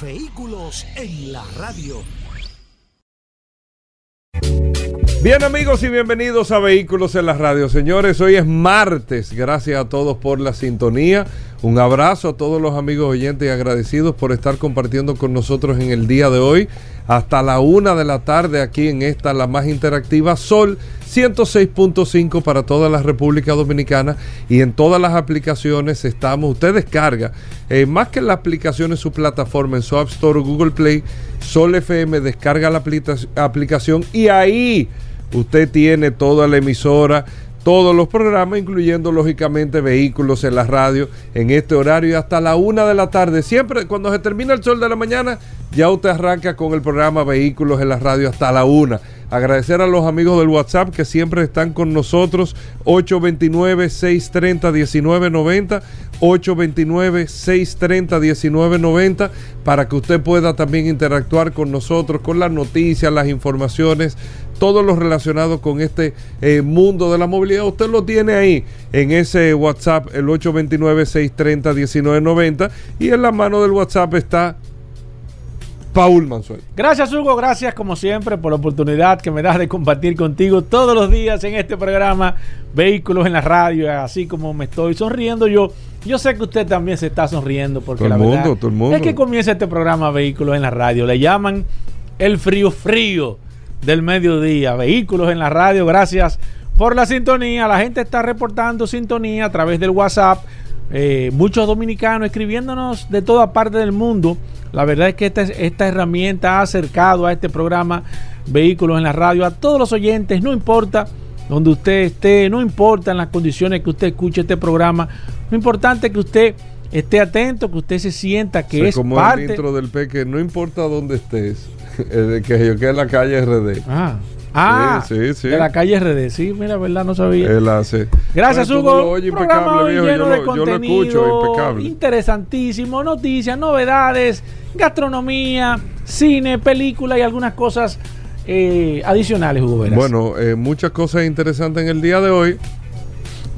Vehículos en la radio. Bien amigos y bienvenidos a Vehículos en la Radio. Señores, hoy es martes. Gracias a todos por la sintonía. Un abrazo a todos los amigos oyentes y agradecidos por estar compartiendo con nosotros en el día de hoy. Hasta la una de la tarde aquí en esta, la más interactiva, Sol 106.5 para toda la República Dominicana y en todas las aplicaciones estamos. Usted descarga, eh, más que la aplicación en su plataforma, en su App Store o Google Play, Sol FM, descarga la aplicación y ahí usted tiene toda la emisora todos los programas, incluyendo lógicamente vehículos en la radio en este horario hasta la una de la tarde. Siempre cuando se termina el sol de la mañana, ya usted arranca con el programa Vehículos en la radio hasta la una. Agradecer a los amigos del WhatsApp que siempre están con nosotros. 829-630-1990. 829-630-1990 para que usted pueda también interactuar con nosotros, con las noticias, las informaciones, todo lo relacionado con este eh, mundo de la movilidad. Usted lo tiene ahí en ese WhatsApp, el 829-630-1990 y en la mano del WhatsApp está Paul Mansuel. Gracias Hugo, gracias como siempre por la oportunidad que me das de compartir contigo todos los días en este programa Vehículos en la Radio, así como me estoy sonriendo yo. Yo sé que usted también se está sonriendo porque la verdad es que comienza este programa Vehículos en la Radio. Le llaman el frío frío del mediodía. Vehículos en la Radio, gracias por la sintonía. La gente está reportando sintonía a través del WhatsApp. Eh, muchos dominicanos escribiéndonos de toda parte del mundo la verdad es que esta, esta herramienta ha acercado a este programa Vehículos en la Radio a todos los oyentes, no importa donde usted esté, no importa en las condiciones que usted escuche este programa, lo importante es que usted esté atento, que usted se sienta que es como parte... el intro del peque, no importa dónde estés, que yo quede en la calle RD. Ah. Ah, sí, sí, de la calle RD. Sí, mira, verdad, no sabía. Él hace. Gracias, Hugo. Oye, impecable, viejo. Lleno yo, de yo lo escucho, impecable. Interesantísimo. Noticias, novedades, gastronomía, cine, película y algunas cosas eh, adicionales, Hugo Veras. Bueno, eh, muchas cosas interesantes en el día de hoy.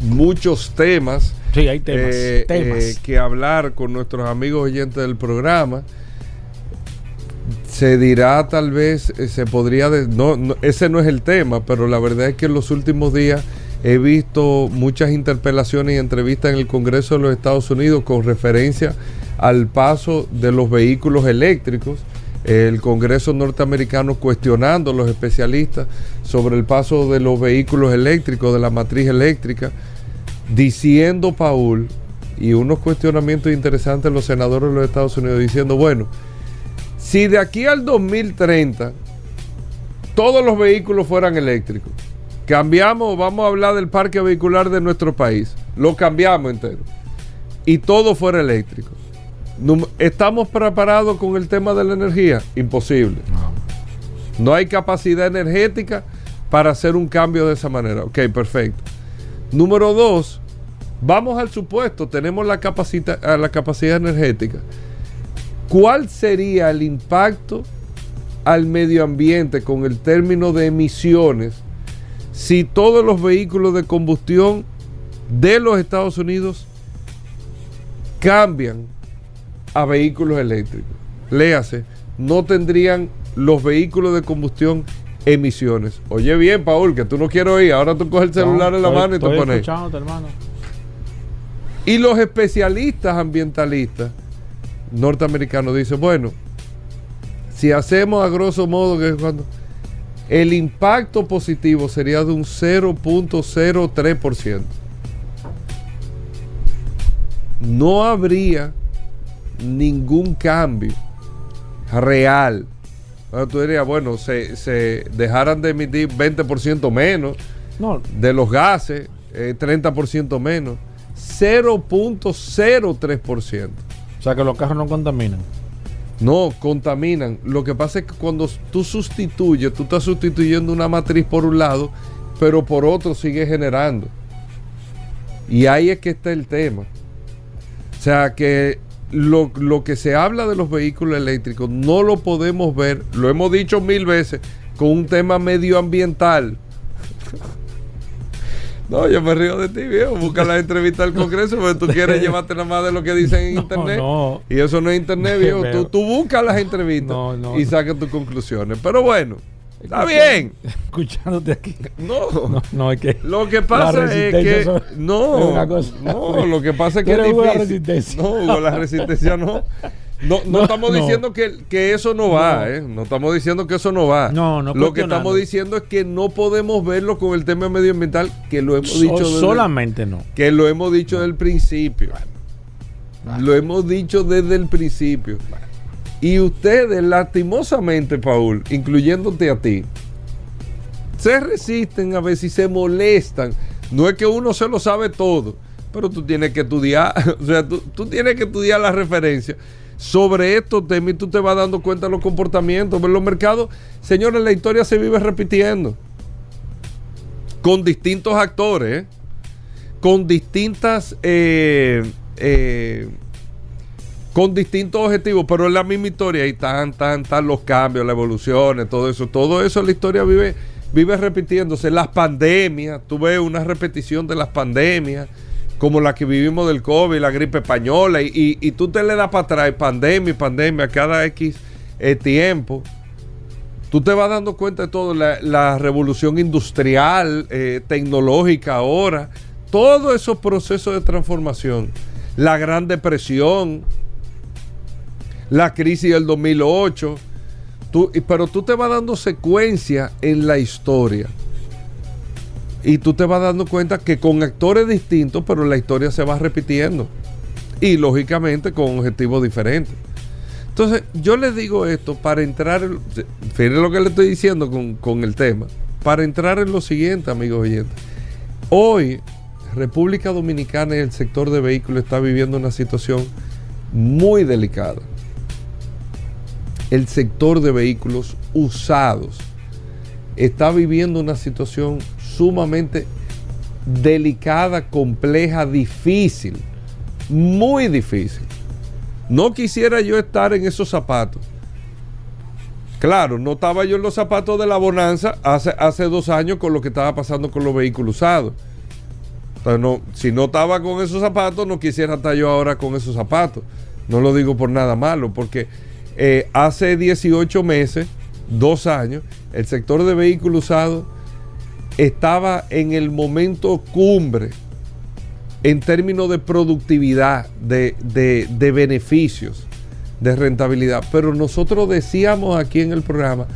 Muchos temas. Sí, hay temas. Eh, temas. que hablar con nuestros amigos oyentes del programa se dirá tal vez, eh, se podría, no, ese no es el tema, pero la verdad es que en los últimos días he visto muchas interpelaciones y entrevistas en el Congreso de los Estados Unidos con referencia al paso de los vehículos eléctricos. El Congreso norteamericano cuestionando a los especialistas sobre el paso de los vehículos eléctricos, de la matriz eléctrica, diciendo, Paul, y unos cuestionamientos interesantes los senadores de los Estados Unidos, diciendo, bueno, si de aquí al 2030 todos los vehículos fueran eléctricos, cambiamos, vamos a hablar del parque vehicular de nuestro país, lo cambiamos entero, y todo fuera eléctrico. ¿Estamos preparados con el tema de la energía? Imposible. No hay capacidad energética para hacer un cambio de esa manera. Ok, perfecto. Número dos, vamos al supuesto, tenemos la, la capacidad energética. ¿Cuál sería el impacto al medio ambiente con el término de emisiones si todos los vehículos de combustión de los Estados Unidos cambian a vehículos eléctricos? Léase, no tendrían los vehículos de combustión emisiones. Oye bien, Paul, que tú no quieres oír. Ahora tú coges el celular en la mano y te pones. Y los especialistas ambientalistas norteamericano dice, bueno, si hacemos a grosso modo que cuando el impacto positivo sería de un 0.03%. No habría ningún cambio real. tú dirías, bueno, se, se dejaran de emitir 20% menos de los gases, 30% eh, menos, 0.03%. O sea que los carros no contaminan. No, contaminan. Lo que pasa es que cuando tú sustituyes, tú estás sustituyendo una matriz por un lado, pero por otro sigue generando. Y ahí es que está el tema. O sea que lo, lo que se habla de los vehículos eléctricos no lo podemos ver, lo hemos dicho mil veces, con un tema medioambiental. No, yo me río de ti, viejo. Busca la entrevista del Congreso porque tú quieres llevarte nada más de lo que dicen en No, Internet. no. Y eso no es Internet, viejo. Pero- Tú, tú buscas las entrevistas No, y sacas tus conclusiones. Pero bueno, está bien. Escuchándote aquí. No. No, no, es que. Lo que pasa es que son- no, es una cosa. no, lo que pasa es que es difícil. resistencia. No, Hugo, la resistencia no. No, no, No, estamos no. diciendo que, que eso no va, No. ¿eh? No estamos diciendo que eso no va. No, no Lo que estamos diciendo es que no podemos verlo con el tema medioambiental, que lo hemos So- dicho desde, solamente no. que lo hemos dicho desde el principio. Lo hemos dicho desde el principio. Y ustedes, lastimosamente, Paul, incluyéndote a ti, se resisten a ver si se molestan. No es que uno se lo sabe todo, pero tú tienes que estudiar, o sea, tú, tú tienes que estudiar la referencia sobre estos temas tú te vas dando cuenta de los comportamientos. En los mercados, señores, la historia se vive repitiendo con distintos actores, con distintas eh, eh, con distintos objetivos, pero es la misma historia y están, tan, tan los cambios, las evoluciones, todo eso, todo eso la historia vive, vive repitiéndose. Las pandemias, tú ves una repetición de las pandemias, como la que vivimos del COVID, la gripe española, y, y- tú te le das para atrás, pandemia pandemia, cada X eh, tiempo. Tú te vas dando cuenta de todo, la, la revolución industrial, eh, tecnológica ahora, todos esos procesos de transformación, la Gran Depresión, la crisis del 2008, tú- pero tú te vas dando secuencia en la historia. Y tú te vas dando cuenta que con actores distintos, pero la historia se va repitiendo. Y lógicamente con objetivos diferentes. Entonces, yo les digo esto para entrar en. Fíjense lo que le estoy diciendo con, con el tema. Para entrar en lo siguiente, amigos oyentes. Hoy, República Dominicana y el sector de vehículos está viviendo una situación muy delicada. El sector de vehículos usados está viviendo una situación sumamente delicada, compleja, difícil, muy difícil. No quisiera yo estar en esos zapatos. Claro, no estaba yo en los zapatos de la bonanza hace, hace dos años con lo que estaba pasando con los vehículos usados. Entonces, no, si no estaba con esos zapatos, no quisiera estar yo ahora con esos zapatos. No lo digo por nada malo, porque eh, hace 18 meses, dos años, el sector de vehículos usados estaba en el momento cumbre en términos de productividad, de, de- de beneficios, de rentabilidad. Pero nosotros decíamos aquí en el programa,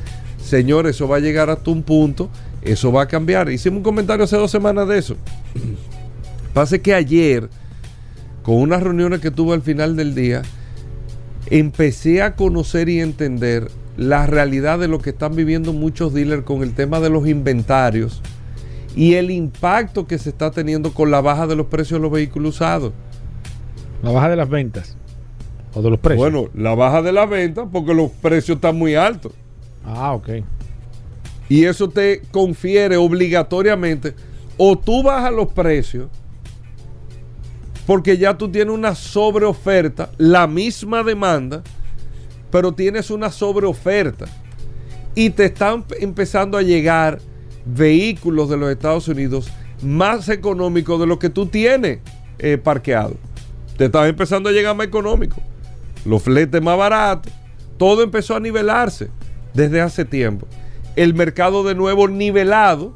señor, eso va a llegar hasta un punto, eso va a cambiar. Hicimos un comentario hace dos semanas de eso. Pasa que ayer, con unas reuniones que tuve al final del día, empecé a conocer y entender la realidad de lo que están viviendo muchos dealers con el tema de los inventarios y el impacto que se está teniendo con la baja de los precios de los vehículos usados. La baja de las ventas. O de los precios. Bueno, la baja de la venta porque los precios están muy altos. Ah, ok. Y eso te confiere obligatoriamente o tú bajas los precios porque ya tú tienes una sobreoferta, la misma demanda, pero tienes una sobreoferta y te están empezando a llegar vehículos de los Estados Unidos más económicos de lo que tú tienes eh, parqueado. Te están empezando a llegar más económicos. Los fletes más baratos. Todo empezó a nivelarse desde hace tiempo. El mercado de nuevo nivelado.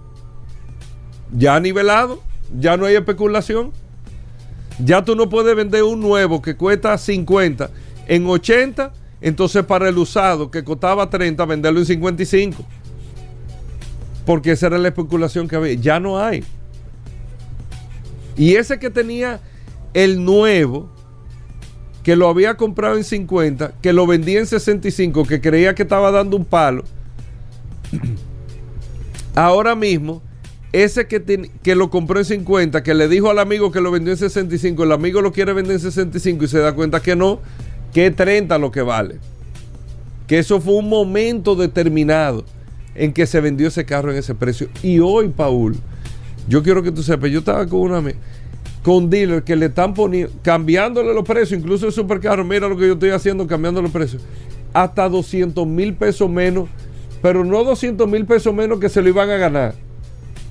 Ya nivelado. Ya no hay especulación. Ya tú no puedes vender un nuevo que cuesta 50 en 80. Entonces para el usado que costaba 30, venderlo en 55. Porque esa era la especulación que había. Ya no hay. Y ese que tenía el nuevo, que lo había comprado en 50, que lo vendía en 65, que creía que estaba dando un palo. Ahora mismo, ese que, que lo compró en 50, que le dijo al amigo que lo vendió en 65, el amigo lo quiere vender en 65 y se da cuenta que no, que es 30 lo que vale. que eso fue un momento determinado en que se vendió ese carro en ese precio. Y hoy, Paul, yo quiero que tú sepas, yo estaba con una con dealers que le están poniendo, cambiándole los precios, incluso el supercarro, mira lo que yo estoy haciendo, cambiando los precios, hasta 200 mil pesos menos, pero no 200 mil pesos menos que se lo iban a ganar.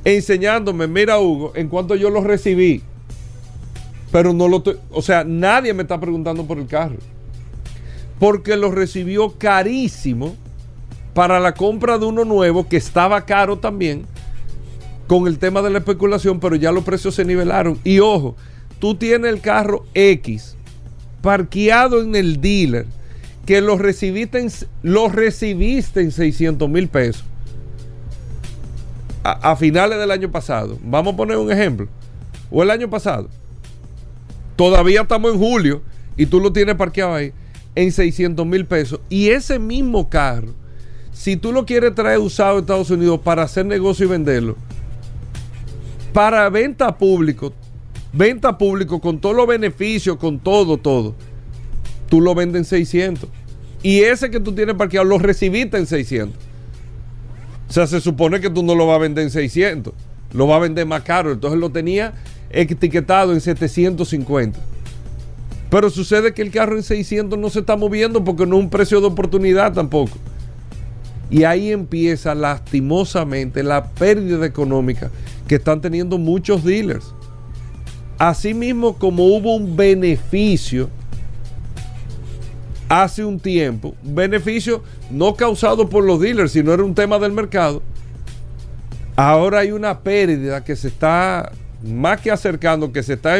Enseñándome, mira Hugo, en cuanto yo lo recibí, pero no lo estoy, o sea, nadie me está preguntando por el carro, porque lo recibió carísimo para la compra de uno nuevo que estaba caro también con el tema de la especulación, pero ya los precios se nivelaron. Y ojo, tú tienes el carro X parqueado en el dealer que lo recibiste en, lo recibiste en 600 mil pesos a, a, finales del año pasado. Vamos a poner un ejemplo. O el año pasado. Todavía estamos en julio y tú lo tienes parqueado ahí en 600 mil pesos. Y ese mismo carro, si tú lo quieres traer usado a Estados Unidos para hacer negocio y venderlo, para venta público, venta público con todos los beneficios, con todo, todo, tú lo vendes en 600. Y ese que tú tienes parqueado lo recibiste en 600. O sea, se supone que tú no lo vas a vender en 600, lo vas a vender más caro. Entonces lo tenía etiquetado en 750. Pero sucede que el carro en 600 no se está moviendo porque no es un precio de oportunidad tampoco. Y ahí empieza lastimosamente la pérdida económica que están teniendo muchos dealers. Asimismo, como hubo un beneficio hace un tiempo, beneficio no causado por los dealers, sino era un tema del mercado, ahora hay una pérdida que se está más que acercando, que se está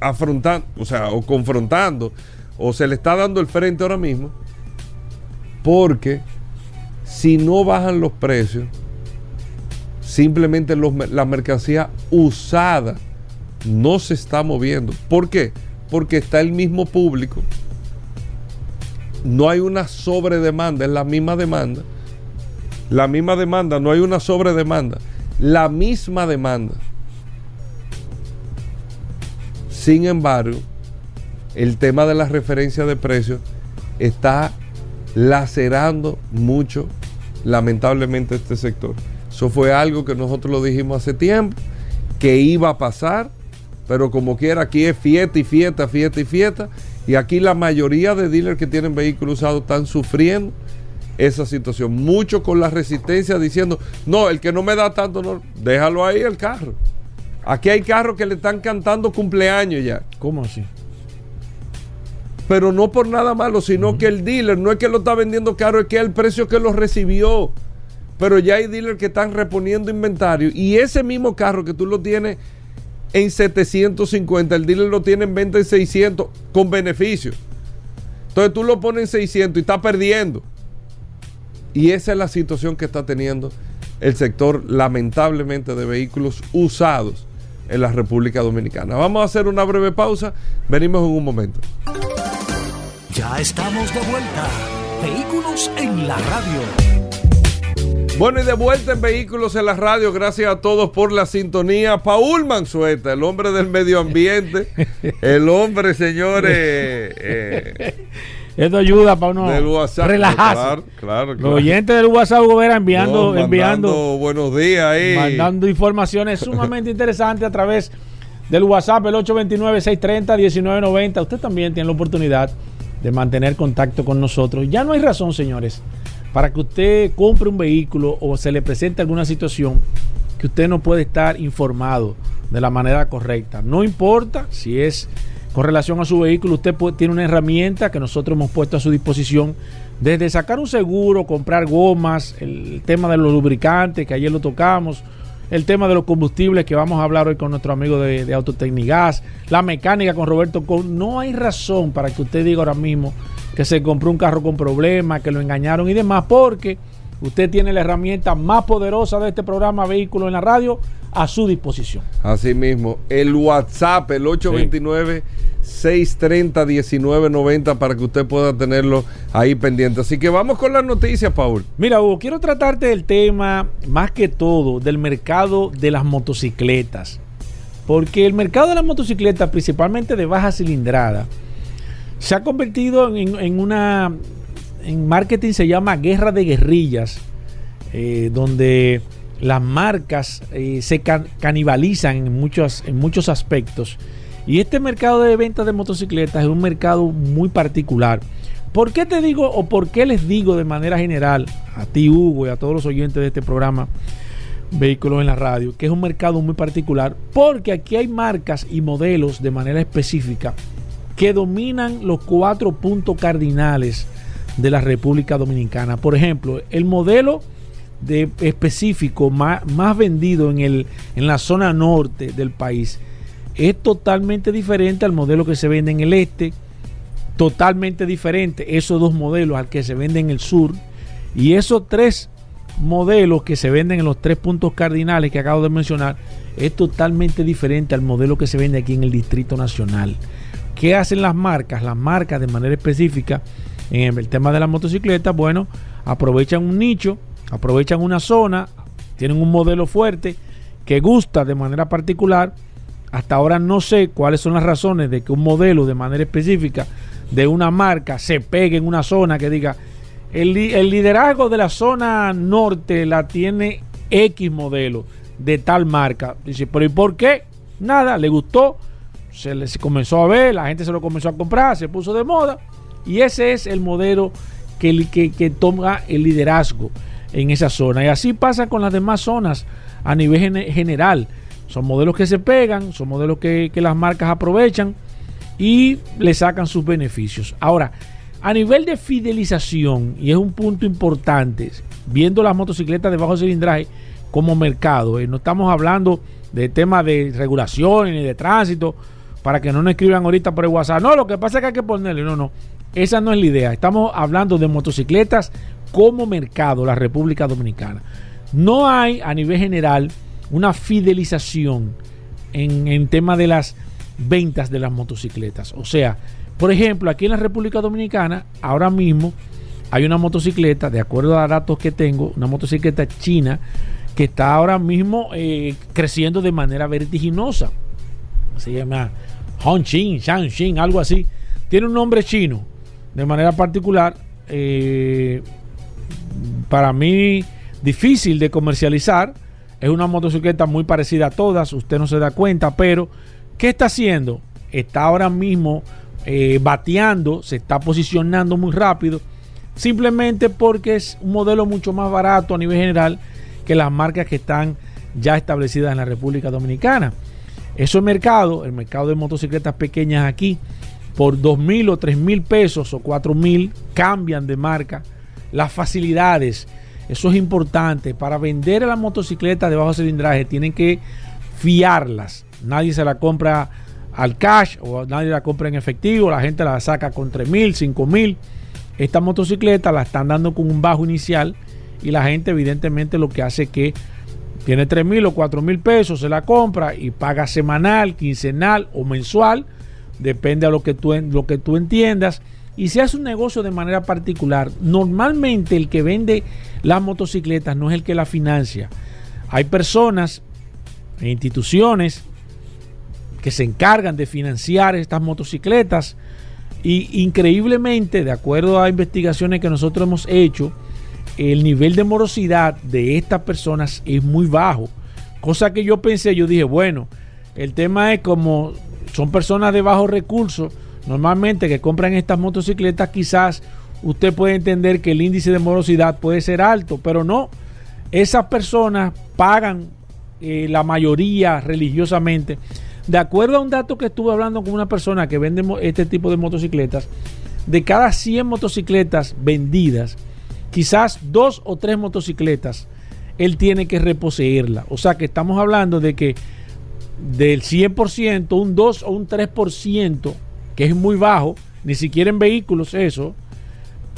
afrontando, o sea, o confrontando, o se le está dando el frente ahora mismo, porque si no bajan los precios, simplemente la mercancía usada no se está moviendo. ¿Por qué? Porque está el mismo público. No hay una sobredemanda, es la misma demanda. La misma demanda, no hay una sobredemanda. La misma demanda. Sin embargo, el tema de la referencia de precios está lacerando mucho lamentablemente este sector. Eso fue algo que nosotros lo dijimos hace tiempo, que iba a pasar, pero como quiera, aquí es fiesta y fiesta, fiesta y fiesta. Y aquí la mayoría de dealers que tienen vehículos usados están sufriendo esa situación. Mucho con la resistencia diciendo, no, el que no me da tanto, no, déjalo ahí el carro. Aquí hay carros que le están cantando cumpleaños ya. ¿Cómo así? pero no por nada malo, sino que el dealer no es que lo está vendiendo caro, es que es el precio que lo recibió. Pero ya hay dealers que están reponiendo inventario y ese mismo carro que tú lo tienes en 750, el dealer lo tiene en venta en 600 con beneficio. Entonces tú lo pones en 600 y está perdiendo. Y esa es la situación que está teniendo el sector, lamentablemente, de vehículos usados en la República Dominicana. Vamos a hacer una breve pausa. Venimos en un momento. Ya estamos de vuelta. Vehículos en la radio. Bueno, y de vuelta en Vehículos en la radio, gracias a todos por la sintonía. Paul Mansueta, el hombre del medio ambiente, el hombre, señores. Eh, Esto ayuda para uno del WhatsApp, relajarse. Claro, claro, Los oyentes del WhatsApp Gobera enviando, No, enviando, buenos días ahí. mandando informaciones sumamente interesantes a través del WhatsApp, el 829-630-1990. Usted también tiene la oportunidad de mantener contacto con nosotros. Ya no hay razón, señores, para que usted compre un vehículo o se le presente alguna situación que usted no puede estar informado de la manera correcta. No importa si es con relación a su vehículo, usted tiene una herramienta que nosotros hemos puesto a su disposición. Desde sacar un seguro, comprar gomas, el tema de los lubricantes, que ayer lo tocamos, el tema de los combustibles que vamos a hablar hoy con nuestro amigo de, de Autotecnigas, la mecánica con Roberto Con. No hay razón para que usted diga ahora mismo que se compró un carro con problemas, que lo engañaron y demás, porque usted tiene la herramienta más poderosa de este programa Vehículo en la Radio a su disposición. Así mismo, el WhatsApp, el 829-630-1990 para que usted pueda tenerlo ahí pendiente. Así que vamos con las noticias, Paul. Mira, Hugo, quiero tratarte del tema, más que todo, del mercado de las motocicletas. Porque el mercado de las motocicletas, principalmente de baja cilindrada, se ha convertido en, en una en marketing se llama guerra de guerrillas, eh, donde las marcas eh, se canibalizan en muchos, en muchos aspectos. Y este mercado de ventas de motocicletas es un mercado muy particular. ¿Por qué te digo o por qué les digo de manera general a ti, Hugo, y a todos los oyentes de este programa Vehículos en la Radio, que es un mercado muy particular? Porque aquí hay marcas y modelos de manera específica que dominan los cuatro puntos cardinales de la República Dominicana. Por ejemplo, el modelo de específico más, más vendido en, el, en la zona norte del país es totalmente diferente al modelo que se vende en el este, totalmente diferente esos dos modelos al que se vende en el sur y esos tres modelos que se venden en los tres puntos cardinales que acabo de mencionar es totalmente diferente al modelo que se vende aquí en el Distrito Nacional. ¿Qué hacen las marcas? Las marcas de manera específica en el tema de la motocicleta, bueno, aprovechan un nicho, aprovechan una zona, tienen un modelo fuerte que gusta de manera particular. Hasta ahora no sé cuáles son las razones de que un modelo de manera específica de una marca se pegue en una zona que diga el, liderazgo de la zona norte la tiene X modelo de tal marca. Dice, pero ¿y por qué? Nada, le gustó, se les comenzó a ver, la gente se lo comenzó a comprar, se puso de moda y ese es el modelo que, que, toma el liderazgo en esa zona. Y así pasa con las demás zonas a nivel general. Son modelos que se pegan, son modelos que, las marcas aprovechan y le sacan sus beneficios. Ahora, a nivel de fidelización, y es un punto importante, viendo las motocicletas de bajo cilindraje como mercado, eh, no estamos hablando de temas de regulación ni de tránsito, para que no nos escriban ahorita por el WhatsApp. No, lo que pasa es que hay que ponerle, no, no. Esa no es la idea. Estamos hablando de motocicletas como mercado, la República Dominicana. No hay a nivel general una fidelización en, en tema de las ventas de las motocicletas. O sea, por ejemplo, aquí en la República Dominicana, ahora mismo hay una motocicleta, de acuerdo a datos que tengo, una motocicleta china que está ahora mismo eh, creciendo de manera vertiginosa. Se llama Hongqing, Shangxing, algo así. Tiene un nombre chino de manera particular, eh, para mí difícil de comercializar. Es una motocicleta muy parecida a todas, usted no se da cuenta, pero ¿qué está haciendo? Está ahora mismo eh, bateando, se está posicionando muy rápido, simplemente porque es un modelo mucho más barato a nivel general que las marcas que están ya establecidas en la República Dominicana. Eso es mercado, el mercado de motocicletas pequeñas aquí, por dos mil o tres mil pesos o cuatro mil cambian de marca. Las facilidades, eso es importante. Para vender la motocicleta de bajo cilindraje tienen que fiarlas. Nadie se la compra al cash o nadie la compra en efectivo. La gente la saca con tres mil, cinco mil. Esta motocicleta la están dando con un bajo inicial y la gente evidentemente lo que hace es que tiene tres mil o cuatro mil pesos, se la compra y paga semanal, quincenal o mensual depende a lo que tú, lo que tú entiendas. Y si hace un negocio de manera particular, normalmente el que vende las motocicletas no es el que la financia. Hay personas e instituciones que se encargan de financiar estas motocicletas y increíblemente, de acuerdo a investigaciones que nosotros hemos hecho, el nivel de morosidad de estas personas es muy bajo. Cosa que yo pensé, yo dije, bueno, el tema es como son personas de bajos recursos, normalmente que compran estas motocicletas, quizás usted puede entender que el índice de morosidad puede ser alto, pero no. Esas personas pagan eh, la mayoría religiosamente. De acuerdo a un dato que estuve hablando con una persona que vende este tipo de motocicletas, de cada 100 motocicletas vendidas, quizás dos o tres motocicletas, él tiene que reposeerla. O sea que estamos hablando de que del 100%, un 2 o un 3%, que es muy bajo, ni siquiera en vehículos eso,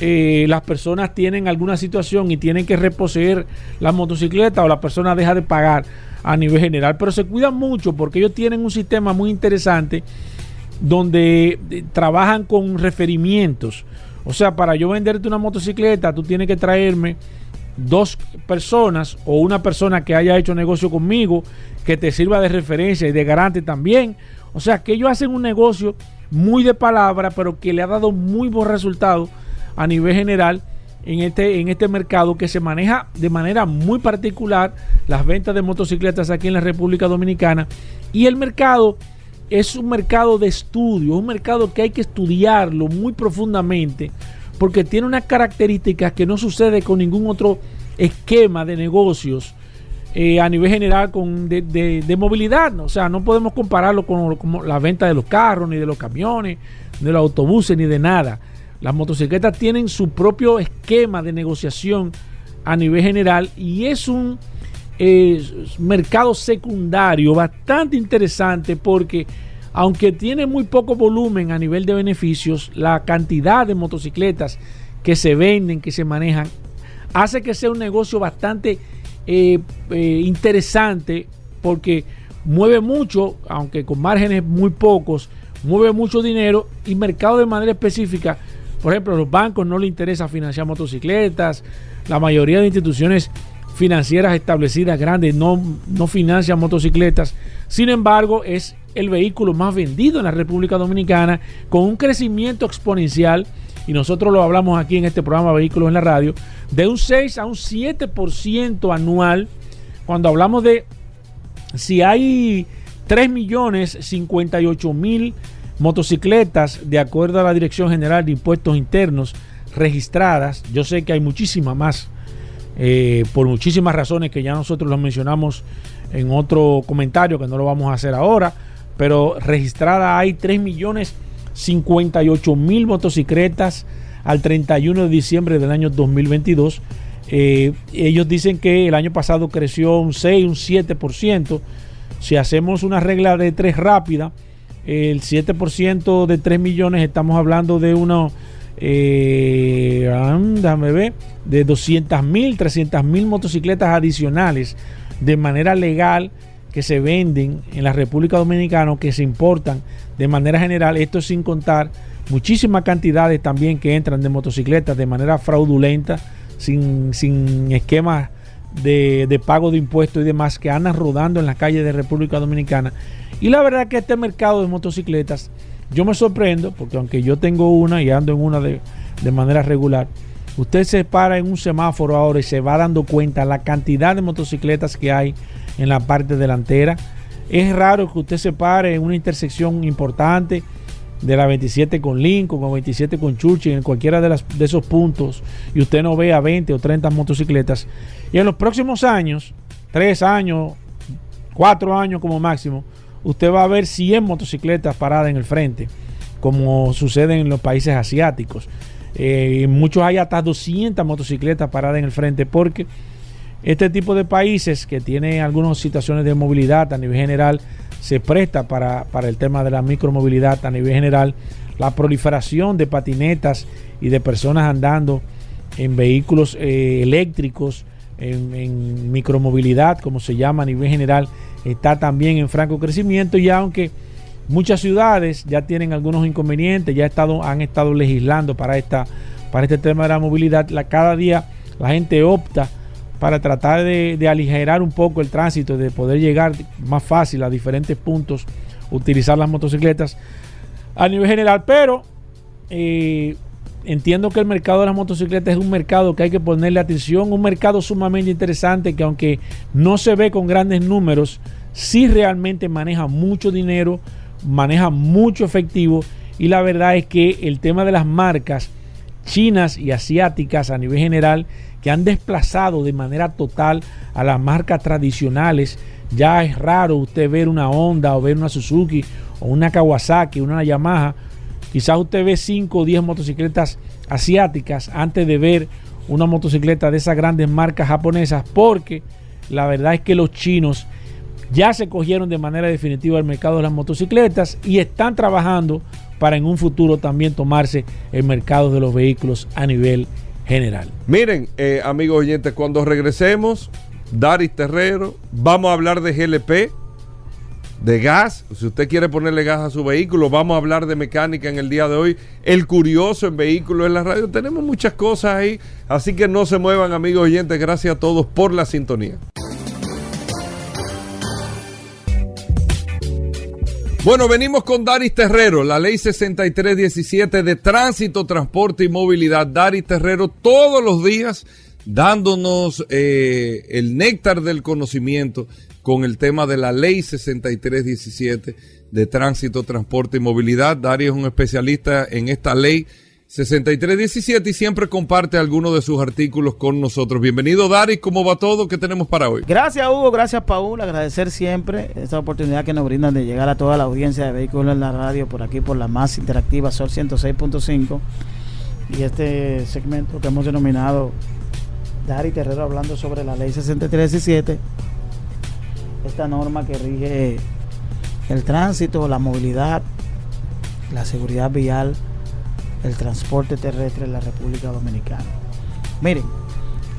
eh, las personas tienen alguna situación y tienen que reposeer la motocicleta o la persona deja de pagar a nivel general. Pero se cuidan mucho porque ellos tienen un sistema muy interesante donde eh, trabajan con referimientos. O sea, para yo venderte una motocicleta, tú tienes que traerme dos personas o una persona que haya hecho negocio conmigo que te sirva de referencia y de garante también. O sea, que ellos hacen un negocio muy de palabra, pero que le ha dado muy buen resultado a nivel general en este, en este mercado que se maneja de manera muy particular las ventas de motocicletas aquí en la República Dominicana y el mercado es un mercado de estudio, un mercado que hay que estudiarlo muy profundamente porque tiene unas características que no sucede con ningún otro esquema de negocios eh, a nivel general con de, movilidad. O sea, no podemos compararlo con, con, la venta de los carros, ni de los camiones, ni de los autobuses, ni de nada. Las motocicletas tienen su propio esquema de negociación a nivel general y es un eh, mercado secundario bastante interesante porque aunque tiene muy poco volumen a nivel de beneficios, la cantidad de motocicletas que se venden, que se manejan, hace que sea un negocio bastante eh, eh, interesante porque mueve mucho, aunque con márgenes muy pocos, mueve mucho dinero y mercado de manera específica. Por ejemplo, a los bancos no les interesa financiar motocicletas, la mayoría de instituciones financieras establecidas grandes no, no financian motocicletas. Sin embargo, es el vehículo más vendido en la República Dominicana con un crecimiento exponencial y nosotros lo hablamos aquí en este programa Vehículos en la Radio, de un 6 a un 7% anual. Cuando hablamos de si hay 3 millones 58 mil motocicletas, de acuerdo a la Dirección General de Impuestos Internos registradas, yo sé que hay muchísimas más, eh, por muchísimas razones que ya nosotros lo mencionamos en otro comentario que no lo vamos a hacer ahora, pero registrada hay 3 millones 58 mil motocicletas al 31 de diciembre del año 2022. Eh, ellos dicen que el año pasado creció un 6, un 7%. Si hacemos una regla de 3 rápida, el 7% de 3 millones, estamos hablando de unos, eh, déjame ver, de 200 mil, 300 mil motocicletas adicionales de manera legal que se venden en la República Dominicana, que se importan de manera general, esto sin contar muchísimas cantidades también que entran de motocicletas de manera fraudulenta, sin, sin esquemas de, de, pago de impuestos y demás, que andan rodando en las calles de República Dominicana. Y la verdad que este mercado de motocicletas, yo me sorprendo, porque aunque yo tengo una y ando en una de, de manera regular, usted se para en un semáforo ahora y se va dando cuenta la cantidad de motocicletas que hay en la parte delantera. Es raro que usted se pare en una intersección importante de la 27 con Lincoln, con 27 con Churchill, en cualquiera de, las, de esos puntos, y usted no vea 20 o 30 motocicletas. Y en los próximos años, 3 años, 4 años como máximo, usted va a ver 100 motocicletas paradas en el frente, como sucede en los países asiáticos. Eh, muchos hay hasta 200 motocicletas paradas en el frente porque este tipo de países que tiene algunas situaciones de movilidad a nivel general se presta para, el tema de la micromovilidad a nivel general, la proliferación de patinetas y de personas andando en vehículos eh, eléctricos, en, en, micromovilidad, como se llama a nivel general, está también en franco crecimiento y aunque muchas ciudades ya tienen algunos inconvenientes, ya estado, han estado legislando para, esta, para este tema de la movilidad, cada día la gente opta para tratar de, aligerar un poco el tránsito, de poder llegar más fácil a diferentes puntos, utilizar las motocicletas a nivel general. Pero eh, entiendo que el mercado de las motocicletas es un mercado que hay que ponerle atención, un mercado sumamente interesante que aunque no se ve con grandes números, sí realmente maneja mucho dinero, maneja mucho efectivo y la verdad es que el tema de las marcas chinas y asiáticas a nivel general que han desplazado de manera total a las marcas tradicionales. Ya es raro usted ver una Honda o ver una Suzuki o una Kawasaki, una Yamaha. Quizás usted ve 5 o 10 motocicletas asiáticas antes de ver una motocicleta de esas grandes marcas japonesas porque la verdad es que los chinos ya se cogieron de manera definitiva el mercado de las motocicletas y están trabajando para en un futuro también tomarse el mercado de los vehículos a nivel general. Miren, eh, amigos oyentes, cuando regresemos, Daris Terrero, vamos a hablar de GLP, de gas. Si usted quiere ponerle gas a su vehículo, vamos a hablar de mecánica en el día de hoy. El curioso en vehículos en la radio. Tenemos muchas cosas ahí, así que no se muevan, amigos oyentes. Gracias a todos por la sintonía. Bueno, venimos con Daris Terrero, la ley 6317 de tránsito, transporte y movilidad. Daris Terrero todos los días dándonos eh, el néctar del conocimiento con el tema de la ley 6317 de tránsito, transporte y movilidad. Daris es un especialista en esta ley 6317 y siempre comparte algunos de sus artículos con nosotros. Bienvenido, Dari. ¿Cómo va todo? ¿Qué tenemos para hoy? Gracias, Hugo. Gracias, Paul. Agradecer siempre esta oportunidad que nos brindan de llegar a toda la audiencia de Vehículos en la Radio por aquí, por la más interactiva Sol 106.5. Y este segmento que hemos denominado Dari Terrero hablando sobre la ley 6317. Esta norma que rige el tránsito, la movilidad, la seguridad vial el transporte terrestre en la República Dominicana. Miren,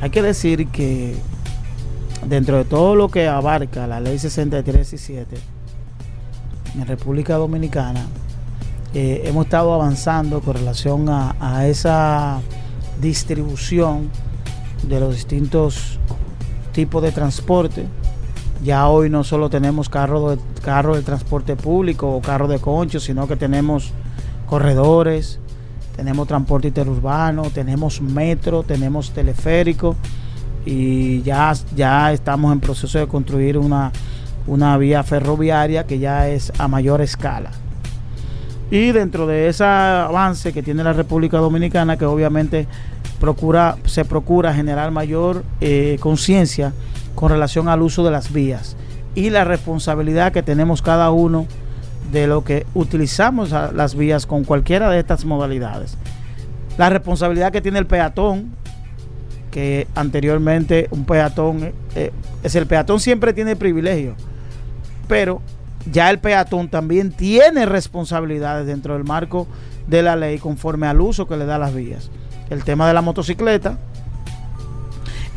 hay que decir que dentro de todo lo que abarca la ley 63 y 7 en República Dominicana, eh, hemos estado avanzando con relación a, esa distribución de los distintos tipos de transporte. Ya hoy no solo tenemos carros de, carro de transporte público o carros de concho, sino que tenemos corredores, tenemos transporte interurbano, tenemos metro, tenemos teleférico y ya, ya estamos en proceso de construir una, una vía ferroviaria que ya es a mayor escala. Y dentro de ese avance que tiene la República Dominicana, que obviamente procura, se procura generar mayor eh, conciencia con relación al uso de las vías y la responsabilidad que tenemos cada uno de lo que utilizamos las vías con cualquiera de estas modalidades. La responsabilidad que tiene el peatón, que anteriormente un peatón, eh, es el peatón siempre tiene privilegio, pero ya el peatón también tiene responsabilidades dentro del marco de la ley conforme al uso que le da las vías. El tema de la motocicleta,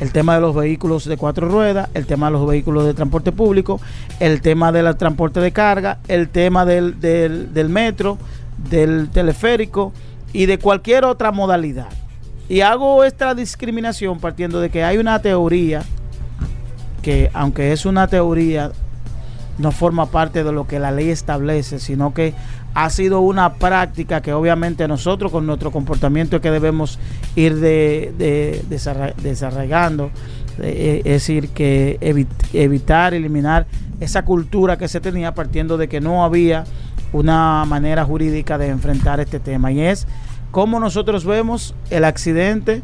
el tema de los vehículos de cuatro ruedas, el tema de los vehículos de transporte público, el tema del transporte de carga, el tema del, del, metro, del teleférico y de cualquier otra modalidad. Y hago esta discriminación partiendo de que hay una teoría que, aunque es una teoría, no forma parte de lo que la ley establece, sino que ha sido una práctica que obviamente nosotros con nuestro comportamiento que debemos ir de, desarraigando, eh, es decir, que evitar, eliminar esa cultura que se tenía partiendo de que no había una manera jurídica de enfrentar este tema y es como nosotros vemos el accidente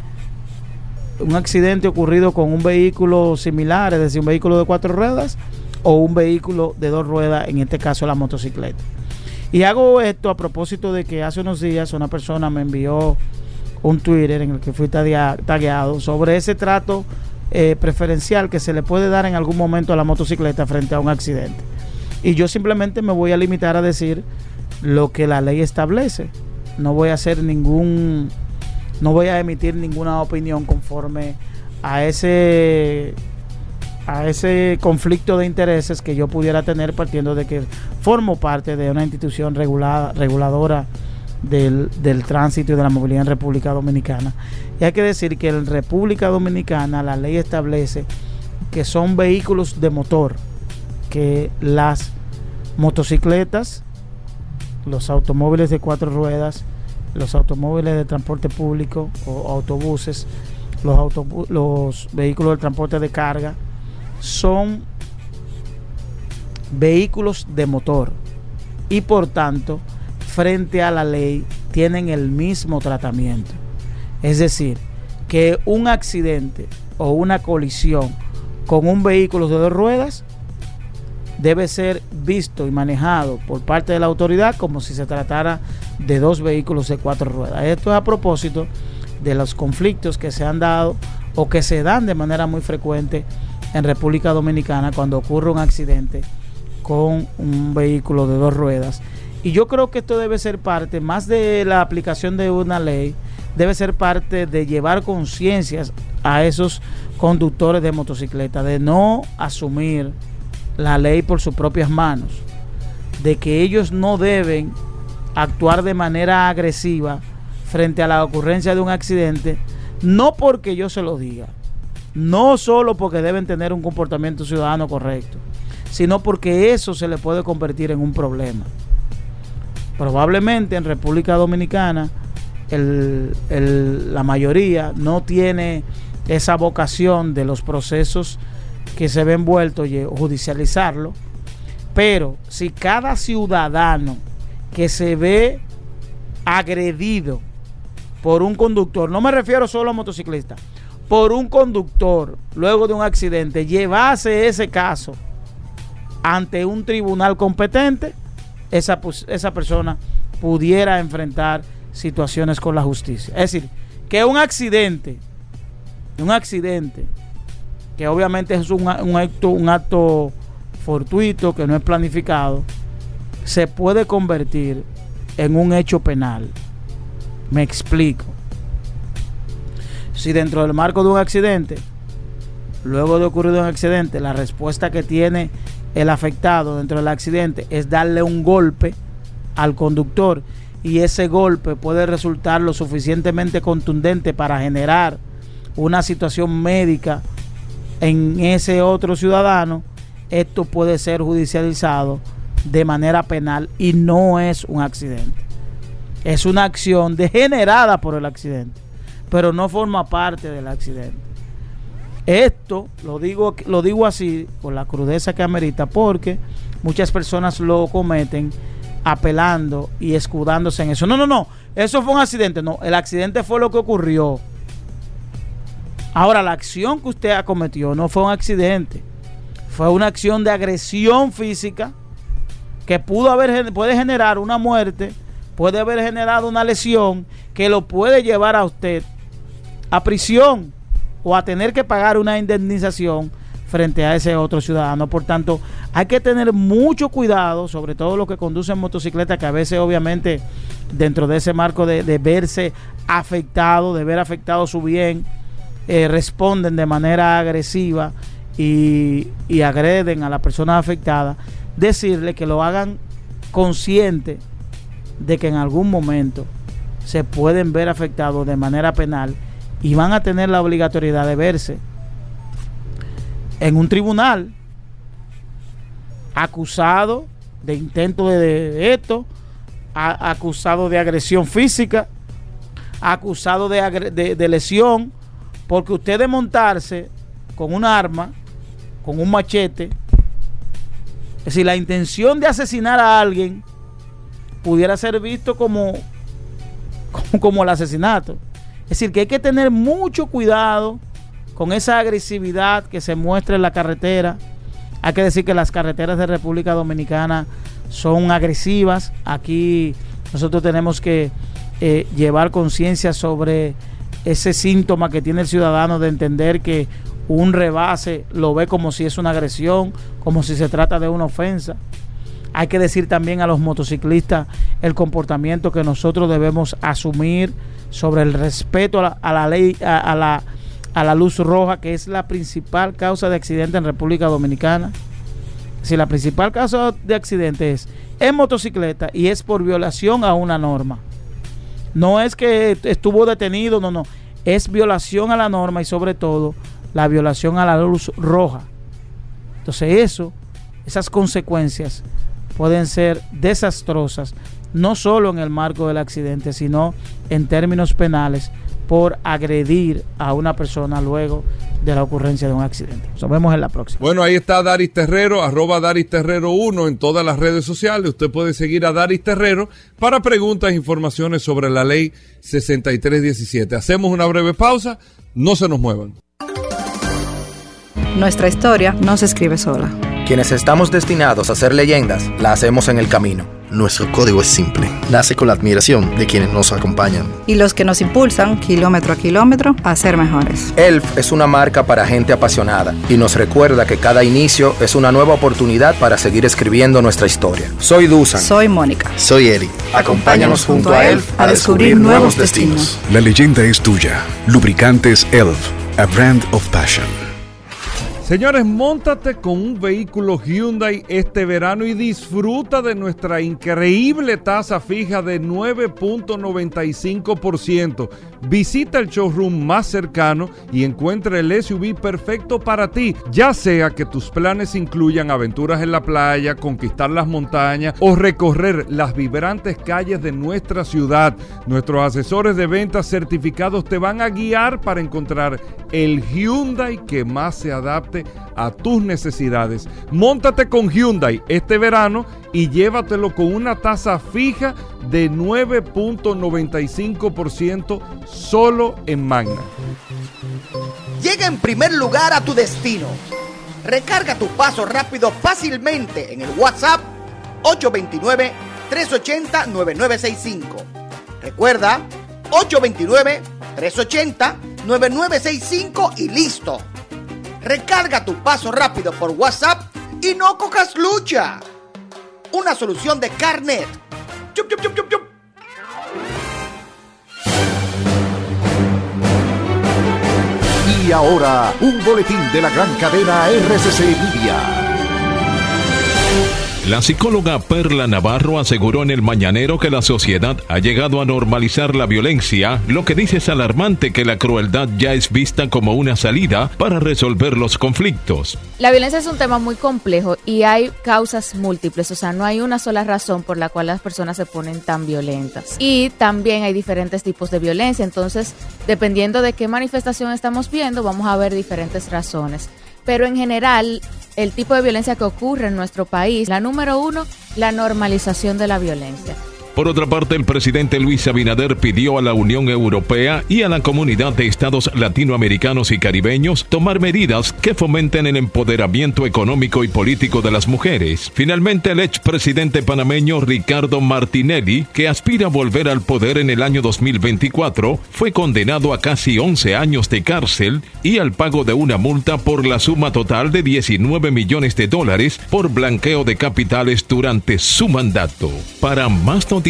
un accidente ocurrido con un vehículo similar, es decir, un vehículo de cuatro ruedas o un vehículo de dos ruedas, en este caso la motocicleta. Y hago esto a propósito de que hace unos días una persona me envió un Twitter en el que fui tagueado sobre ese trato eh, preferencial que se le puede dar en algún momento a la motocicleta frente a un accidente. Y yo simplemente me voy a limitar a decir lo que la ley establece. No voy a hacer ningún, no voy a emitir ninguna opinión conforme a ese a ese conflicto de intereses que yo pudiera tener partiendo de que formo parte de una institución regulada, reguladora del, del, tránsito y de la movilidad en República Dominicana. Y hay que decir que en República Dominicana la ley establece que son vehículos de motor, que las motocicletas, los automóviles de cuatro ruedas, los automóviles de transporte público o autobuses, los, los vehículos de transporte de carga, son vehículos de motor y por tanto frente a la ley tienen el mismo tratamiento. Es decir, que un accidente o una colisión con un vehículo de dos ruedas debe ser visto y manejado por parte de la autoridad como si se tratara de dos vehículos de cuatro ruedas. Esto es a propósito de los conflictos que se han dado o que se dan de manera muy frecuente en República Dominicana cuando ocurre un accidente con un vehículo de dos ruedas. Y yo creo que esto debe ser parte, más de la aplicación de una ley, debe ser parte de llevar conciencias a esos conductores de motocicleta, de no asumir la ley por sus propias manos, de que ellos no deben actuar de manera agresiva frente a la ocurrencia de un accidente, no porque yo se lo diga, no solo porque deben tener un comportamiento ciudadano correcto, sino porque eso se le puede convertir en un problema. Probablemente en República Dominicana la mayoría no tiene esa vocación de los procesos que se ven envueltos judicializarlo, pero si cada ciudadano que se ve agredido por un conductor, no me refiero solo a motociclistas, por un conductor luego de un accidente, llevase ese caso ante un tribunal competente, esa, esa persona pudiera enfrentar situaciones con la justicia. Es decir, que un accidente, un accidente, que obviamente es un, un acto, un acto fortuito, que no es planificado, se puede convertir en un hecho penal. Me explico. Si dentro del marco de un accidente, luego de ocurrido un accidente, la respuesta que tiene el afectado dentro del accidente es darle un golpe al conductor y ese golpe puede resultar lo suficientemente contundente para generar una situación médica en ese otro ciudadano, esto puede ser judicializado de manera penal y no es un accidente. Es una acción degenerada por el accidente, pero no forma parte del accidente. Esto lo digo, lo digo así con la crudeza que amerita porque muchas personas lo cometen apelando y escudándose en eso. No, no, no, eso fue un accidente. No, el accidente fue lo que ocurrió. Ahora, la acción que usted acometió no fue un accidente. Fue una acción de agresión física que pudo haber, puede generar una muerte, puede haber generado una lesión que lo puede llevar a usted a prisión o a tener que pagar una indemnización frente a ese otro ciudadano. Por tanto, hay que tener mucho cuidado, sobre todo los que conducen motocicleta, que a veces obviamente dentro de ese marco de, de verse afectado, de ver afectado su bien, eh, responden de manera agresiva y, y agreden a la persona afectada, decirle que lo hagan consciente de que en algún momento se pueden ver afectados de manera penal y van a tener la obligatoriedad de verse en un tribunal acusado de intento de, esto, acusado de agresión física, acusado de, de- lesión, porque usted de montarse con un arma, con un machete, es decir, la intención de asesinar a alguien pudiera ser visto como, como el asesinato. Es decir, que hay que tener mucho cuidado con esa agresividad que se muestra en la carretera. Hay que decir que las carreteras de República Dominicana son agresivas. Aquí nosotros tenemos que eh, llevar conciencia sobre ese síntoma que tiene el ciudadano de entender que un rebase lo ve como si es una agresión, como si se trata de una ofensa. Hay que decir también a los motociclistas el comportamiento que nosotros debemos asumir sobre el respeto a la, ley, a, a la, a la luz roja, que es la principal causa de accidente en República Dominicana. Si la principal causa de accidente es en motocicleta y es por violación a una norma. No es que estuvo detenido, no, no. Es violación a la norma y sobre todo la violación a la luz roja. Entonces eso, esas consecuencias pueden ser desastrosas, no solo en el marco del accidente, sino en términos penales por agredir a una persona luego de la ocurrencia de un accidente. Nos vemos en la próxima. Bueno, ahí está Daris Terrero, arroba Daris Terrero 1 en todas las redes sociales. Usted puede seguir a Daris Terrero para preguntas e informaciones sobre la ley 6317. Hacemos una breve pausa, no se nos muevan. Nuestra historia no se escribe sola. Quienes estamos destinados a ser leyendas, la hacemos en el camino. Nuestro código es simple. Nace con la admiración de quienes nos acompañan. Y los que nos impulsan, kilómetro a kilómetro, a ser mejores. ELF es una marca para gente apasionada y nos recuerda que cada inicio es una nueva oportunidad para seguir escribiendo nuestra historia. Soy Dusan. Soy Mónica. Soy Eri. Acompáñanos junto a ELF a descubrir nuevos destinos. La leyenda es tuya. Lubricantes ELF, a brand of passion. Señores, montate con un vehículo Hyundai este verano y disfruta de nuestra increíble tasa fija de 9.95%. Visita el showroom más cercano y encuentra el SUV perfecto para ti, ya sea que tus planes incluyan aventuras en la playa, conquistar las montañas o recorrer las vibrantes calles de nuestra ciudad. Nuestros asesores de ventas certificados te van a guiar para encontrar el Hyundai que más se adapte a tus necesidades. Móntate con Hyundai este verano y llévatelo con una tasa fija de 9.95% solo en Magna. Llega en primer lugar a tu destino. Recarga tu paso rápido fácilmente en el WhatsApp 829-380-9965. Recuerda, 829-380-9965 y listo. Recarga tu paso rápido por WhatsApp y no cojas lucha. Una solución de Carnet. Y ahora, un boletín de la gran cadena RCC Media. La psicóloga Perla Navarro aseguró en el mañanero que la sociedad ha llegado a normalizar la violencia, lo que dice es alarmante que la crueldad ya es vista como una salida para resolver los conflictos. La violencia es un tema muy complejo y hay causas múltiples, o sea, no hay una sola razón por la cual las personas se ponen tan violentas. Y también hay diferentes tipos de violencia, entonces, dependiendo de qué manifestación estamos viendo, vamos a ver diferentes razones. Pero en general, el tipo de violencia que ocurre en nuestro país, la número uno, la normalización de la violencia. Por otra parte, el presidente Luis Abinader pidió a la Unión Europea y a la comunidad de estados latinoamericanos y caribeños tomar medidas que fomenten el empoderamiento económico y político de las mujeres. Finalmente, el expresidente panameño Ricardo Martinelli, que aspira a volver al poder en el año 2024, fue condenado a casi 11 años de cárcel y al pago de una multa por la suma total de 19 millones de dólares por blanqueo de capitales durante su mandato. Para más noticias,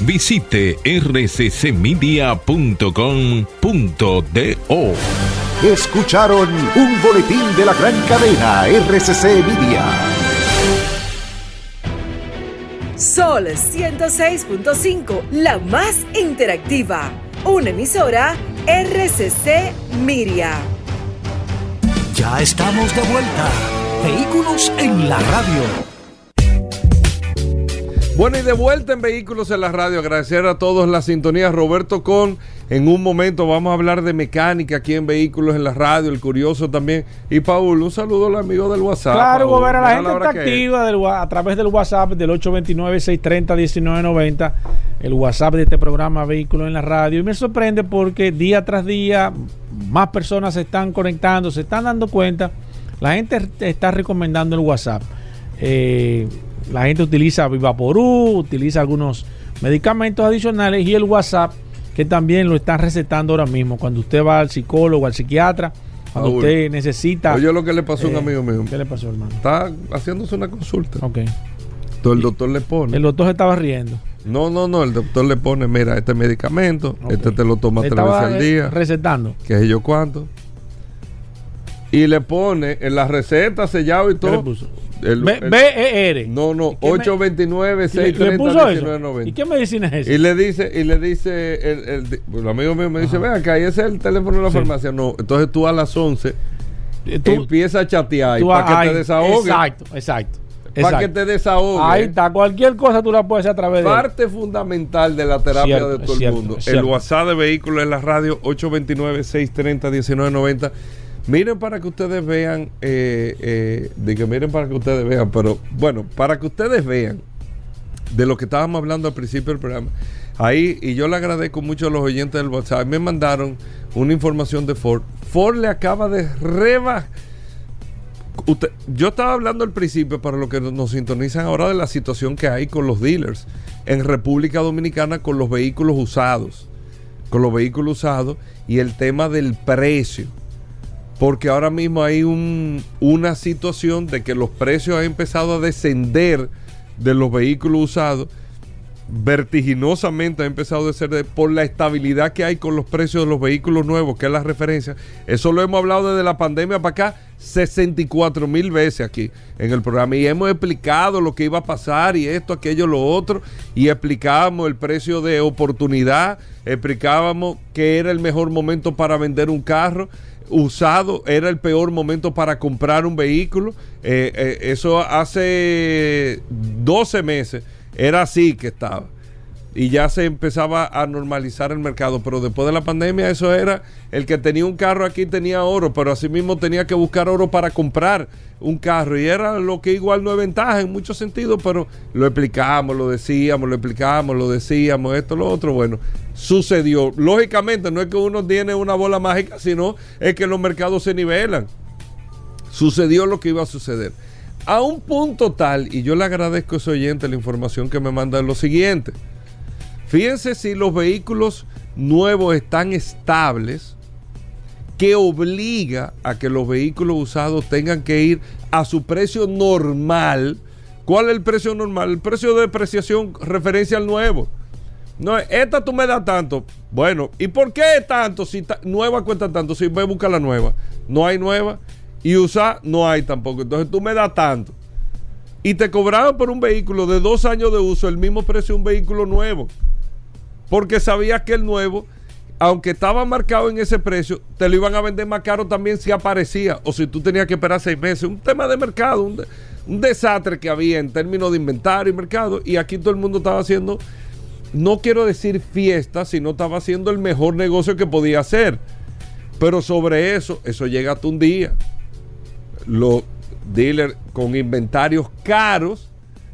visite rccmedia.com.do. Escucharon un boletín de la gran cadena RCC Media. Sol 106.5, la más interactiva. Una emisora RCC Miria. Ya estamos de vuelta. Vehículos en la radio. Bueno, y de vuelta en Vehículos en la Radio, agradecer a todos la sintonía. Roberto Con, en un momento vamos a hablar de mecánica aquí en Vehículos en la Radio, el curioso también. Y Paul, un saludo al amigo del WhatsApp. Claro, Paul. Gobera, la gente hora está activa del a través del WhatsApp del 829-630-1990, el WhatsApp de este programa Vehículos en la Radio. Y me sorprende porque día tras día más personas se están conectando, se están dando cuenta. La gente está recomendando el WhatsApp. Eh, la gente utiliza Vivaporú, utiliza algunos medicamentos adicionales y el WhatsApp que también lo están recetando ahora mismo. Cuando usted va al psicólogo, al psiquiatra, cuando usted necesita... Oye, lo que le pasó a un Eh, amigo mío. ¿Qué le pasó, hermano? Está haciéndose una consulta. Ok. Entonces el doctor le pone. El doctor se estaba riendo. No, no, no. El doctor le pone, mira, este medicamento, este te lo tomas tres veces al eh, día. recetando. qué sé yo cuánto. Y le pone en la receta sellado y todo. le puso? El- BER. No, no, me- 829 ¿Le, 630 le puso eso? 1990. ¿Y qué medicina es esa? Y le dice, y le dice, el, el amigo mío me dice, Ajá. vea que ahí ese es el teléfono de la Sí. farmacia. No, entonces tú a las 11 Eh, tú- empieza a chatear y para que ay, te desahogues. Exacto, exacto. Para que te desahogues. Ahí está. Cualquier cosa tú la puedes hacer a través de. Parte fundamental de la terapia Cierto, de todo cierto, el mundo. El. WhatsApp de vehículos en la radio 829-630-1990. Miren para que ustedes vean, eh, eh, de miren para que ustedes vean, pero bueno, para que ustedes vean de lo que estábamos hablando al principio del programa. Ahí, y yo le agradezco mucho a los oyentes del WhatsApp, me mandaron una información de Ford. Ford le acaba de rebajar. Yo estaba hablando al principio para los que nos sintonizan ahora de la situación que hay con los dealers en República Dominicana con los vehículos usados, con los vehículos usados y el tema del precio. Porque ahora mismo hay un- una situación de que los precios han empezado a descender de los vehículos usados. Vertiginosamente ha empezado a ser de- por la estabilidad que hay con los precios de los vehículos nuevos, que es la referencia. Eso lo hemos hablado desde la pandemia para acá 64 mil veces aquí en el programa. Y hemos explicado lo que iba a pasar y esto, aquello, lo otro. Y explicábamos el precio de oportunidad, explicábamos que era el mejor momento para vender un carro usado, era el peor momento para comprar un vehículo. Eh, eh, eso hace 12 meses era así que estaba. Y ya se empezaba a normalizar el mercado. Pero después de la pandemia, eso era el que tenía un carro aquí tenía oro, pero asimismo tenía que buscar oro para comprar un carro. Y era lo que igual no es ventaja en muchos sentidos, pero lo explicamos, lo decíamos, lo explicamos, lo decíamos, esto, lo otro. Bueno, sucedió. Lógicamente, no es que uno tiene una bola mágica, sino es que los mercados se nivelan sucedió lo que iba a suceder. A un punto tal, y yo le agradezco a ese oyente la información que me manda lo siguiente. Fíjense si los vehículos nuevos están estables, que obliga a que los vehículos usados tengan que ir a su precio normal. ¿Cuál es el precio normal? El precio de depreciación referencia al nuevo. No, esta tú me das tanto. Bueno, ¿y por qué tanto? Si nueva cuesta tanto, si voy a buscar la nueva. No hay nueva. Y usar no hay tampoco. Entonces tú me das tanto. Y te cobraban por un vehículo de dos años de uso el mismo precio de un vehículo nuevo. Porque sabías que el nuevo, aunque estaba marcado en ese precio, te lo iban a vender más caro también si aparecía. O si tú tenías que esperar seis meses. Un tema de mercado, un, de- un desastre que había en términos de inventario y mercado. Y aquí todo el mundo estaba haciendo, no quiero decir fiesta, sino estaba haciendo el mejor negocio que podía hacer. Pero sobre eso, eso llega hasta un día. Los dealers con inventarios caros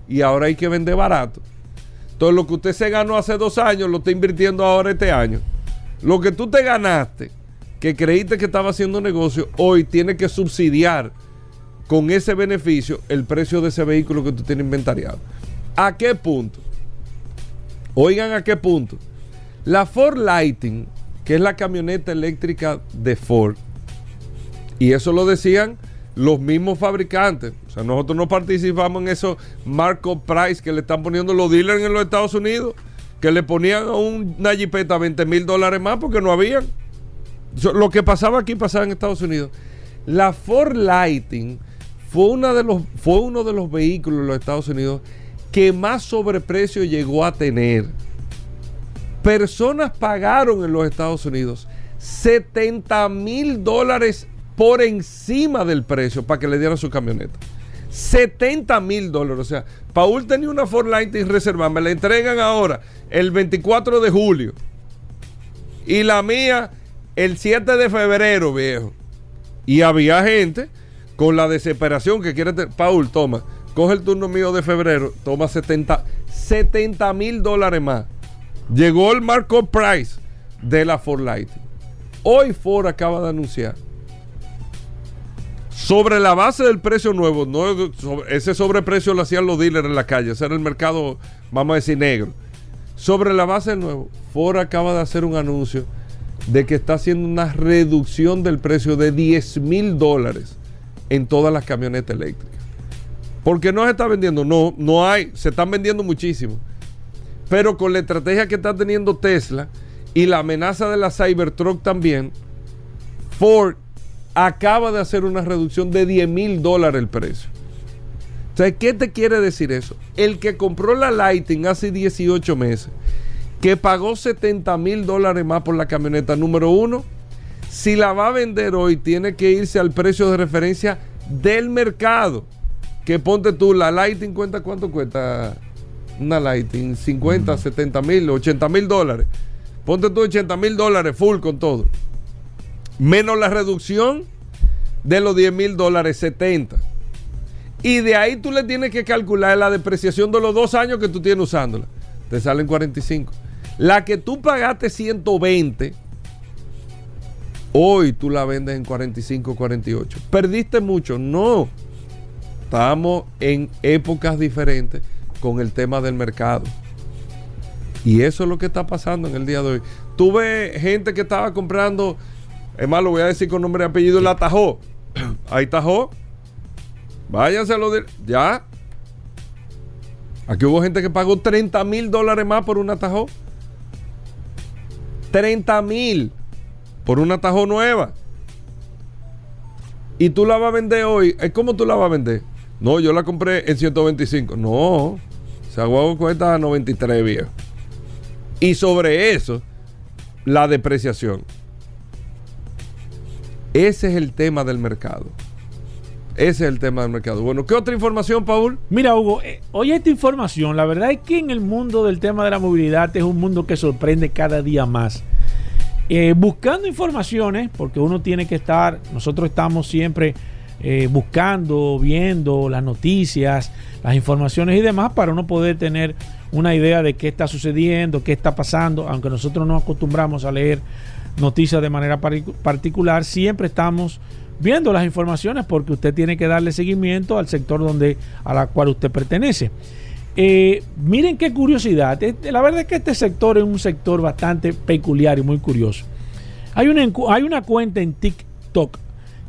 y ahora hay que vender barato. Entonces lo que usted se ganó hace dos años lo está invirtiendo ahora este año. Lo que tú te ganaste, que creíste que estaba haciendo negocio, hoy tiene que subsidiar con ese beneficio el precio de ese vehículo que tú tienes inventariado. ¿A qué punto? Oigan a qué punto. La Ford Lighting, que es la camioneta eléctrica de Ford, y eso lo decían los mismos fabricantes. O sea, nosotros no participamos en esos markup price que le están poniendo los dealers en los Estados Unidos, que le ponían a un- una jipeta 20 mil dólares más porque no habían. Lo que pasaba aquí pasaba en Estados Unidos. La Ford Lighting fue, una de los, fue uno de los vehículos en los Estados Unidos que más sobreprecio llegó a tener. Personas pagaron en los Estados Unidos 70 mil dólares por encima del precio para que le dieran su camioneta. 70 mil dólares. O sea, Paul tenía una Ford Lighting reservada. Me la entregan ahora el 24 de julio. Y la mía el 7 de febrero, viejo. Y había gente con la desesperación que quiere... te- Paul, toma, coge el turno mío de febrero, toma 70 mil dólares más. Llegó el markup price de la Ford Lighting. Hoy Ford acaba de anunciar sobre la base del precio nuevo, no ese sobreprecio lo hacían los dealers en la calle, ese era el mercado, vamos a decir, negro. Sobre la base del nuevo, Ford acaba de hacer un anuncio de que está haciendo una reducción del precio de 10 mil dólares en todas las camionetas eléctricas. Porque no se está vendiendo, no, no hay, se están vendiendo muchísimo. Pero con la estrategia que está teniendo Tesla y la amenaza de la Cybertruck también, Ford acaba de hacer una reducción de 10 mil dólares el precio. O sea, ¿qué te quiere decir eso? El que compró la Lighting hace 18 meses, que pagó 70 mil dólares más por la camioneta número uno, si la va a vender hoy, tiene que irse al precio de referencia del mercado. Que ponte tú, la Lighting cuenta, ¿cuánto cuesta? Una Lighting, 50, 70 mil, 80 mil dólares. Ponte tú 80 mil dólares full con todo. Menos la reducción de los 10 mil dólares, 70. Y de ahí tú le tienes que calcular la depreciación de los dos años que tú tienes usándola. Te salen 45. La que tú pagaste 120, hoy tú la vendes en 45, 48. ¿Perdiste mucho? No. Estamos en épocas diferentes con el tema del mercado. Y eso es lo que está pasando en el día de hoy. Tuve gente que estaba comprando, es más, lo voy a decir con nombre y apellido, la Tajó. Ahí Tajó. Váyanse a lo de. Ya. Aquí hubo gente que pagó 30 mil dólares más por un atajo. 30 mil por una Tajo nueva. Y tú la vas a vender hoy. ¿Cómo tú la vas a vender? No, yo la compré en 125. No, esa guagua cuesta 93 viejo. Y sobre eso, la depreciación. Ese es el tema del mercado. Ese es el tema del mercado. Bueno, ¿qué otra información, Paul? Mira, Hugo, eh, oye esta información. La verdad es que en el mundo del tema de la movilidad es un mundo que sorprende cada día más. Eh, buscando informaciones, porque uno tiene que estar, nosotros estamos siempre eh, buscando, viendo las noticias, las informaciones y demás para uno poder tener una idea de qué está sucediendo, qué está pasando, aunque nosotros no acostumbramos a leer noticias de manera particular, siempre estamos viendo las informaciones porque usted tiene que darle seguimiento al sector donde a la cual usted pertenece. Eh, miren qué curiosidad. Este, la verdad es que este sector es un sector bastante peculiar y muy curioso. Hay una, hay una cuenta en TikTok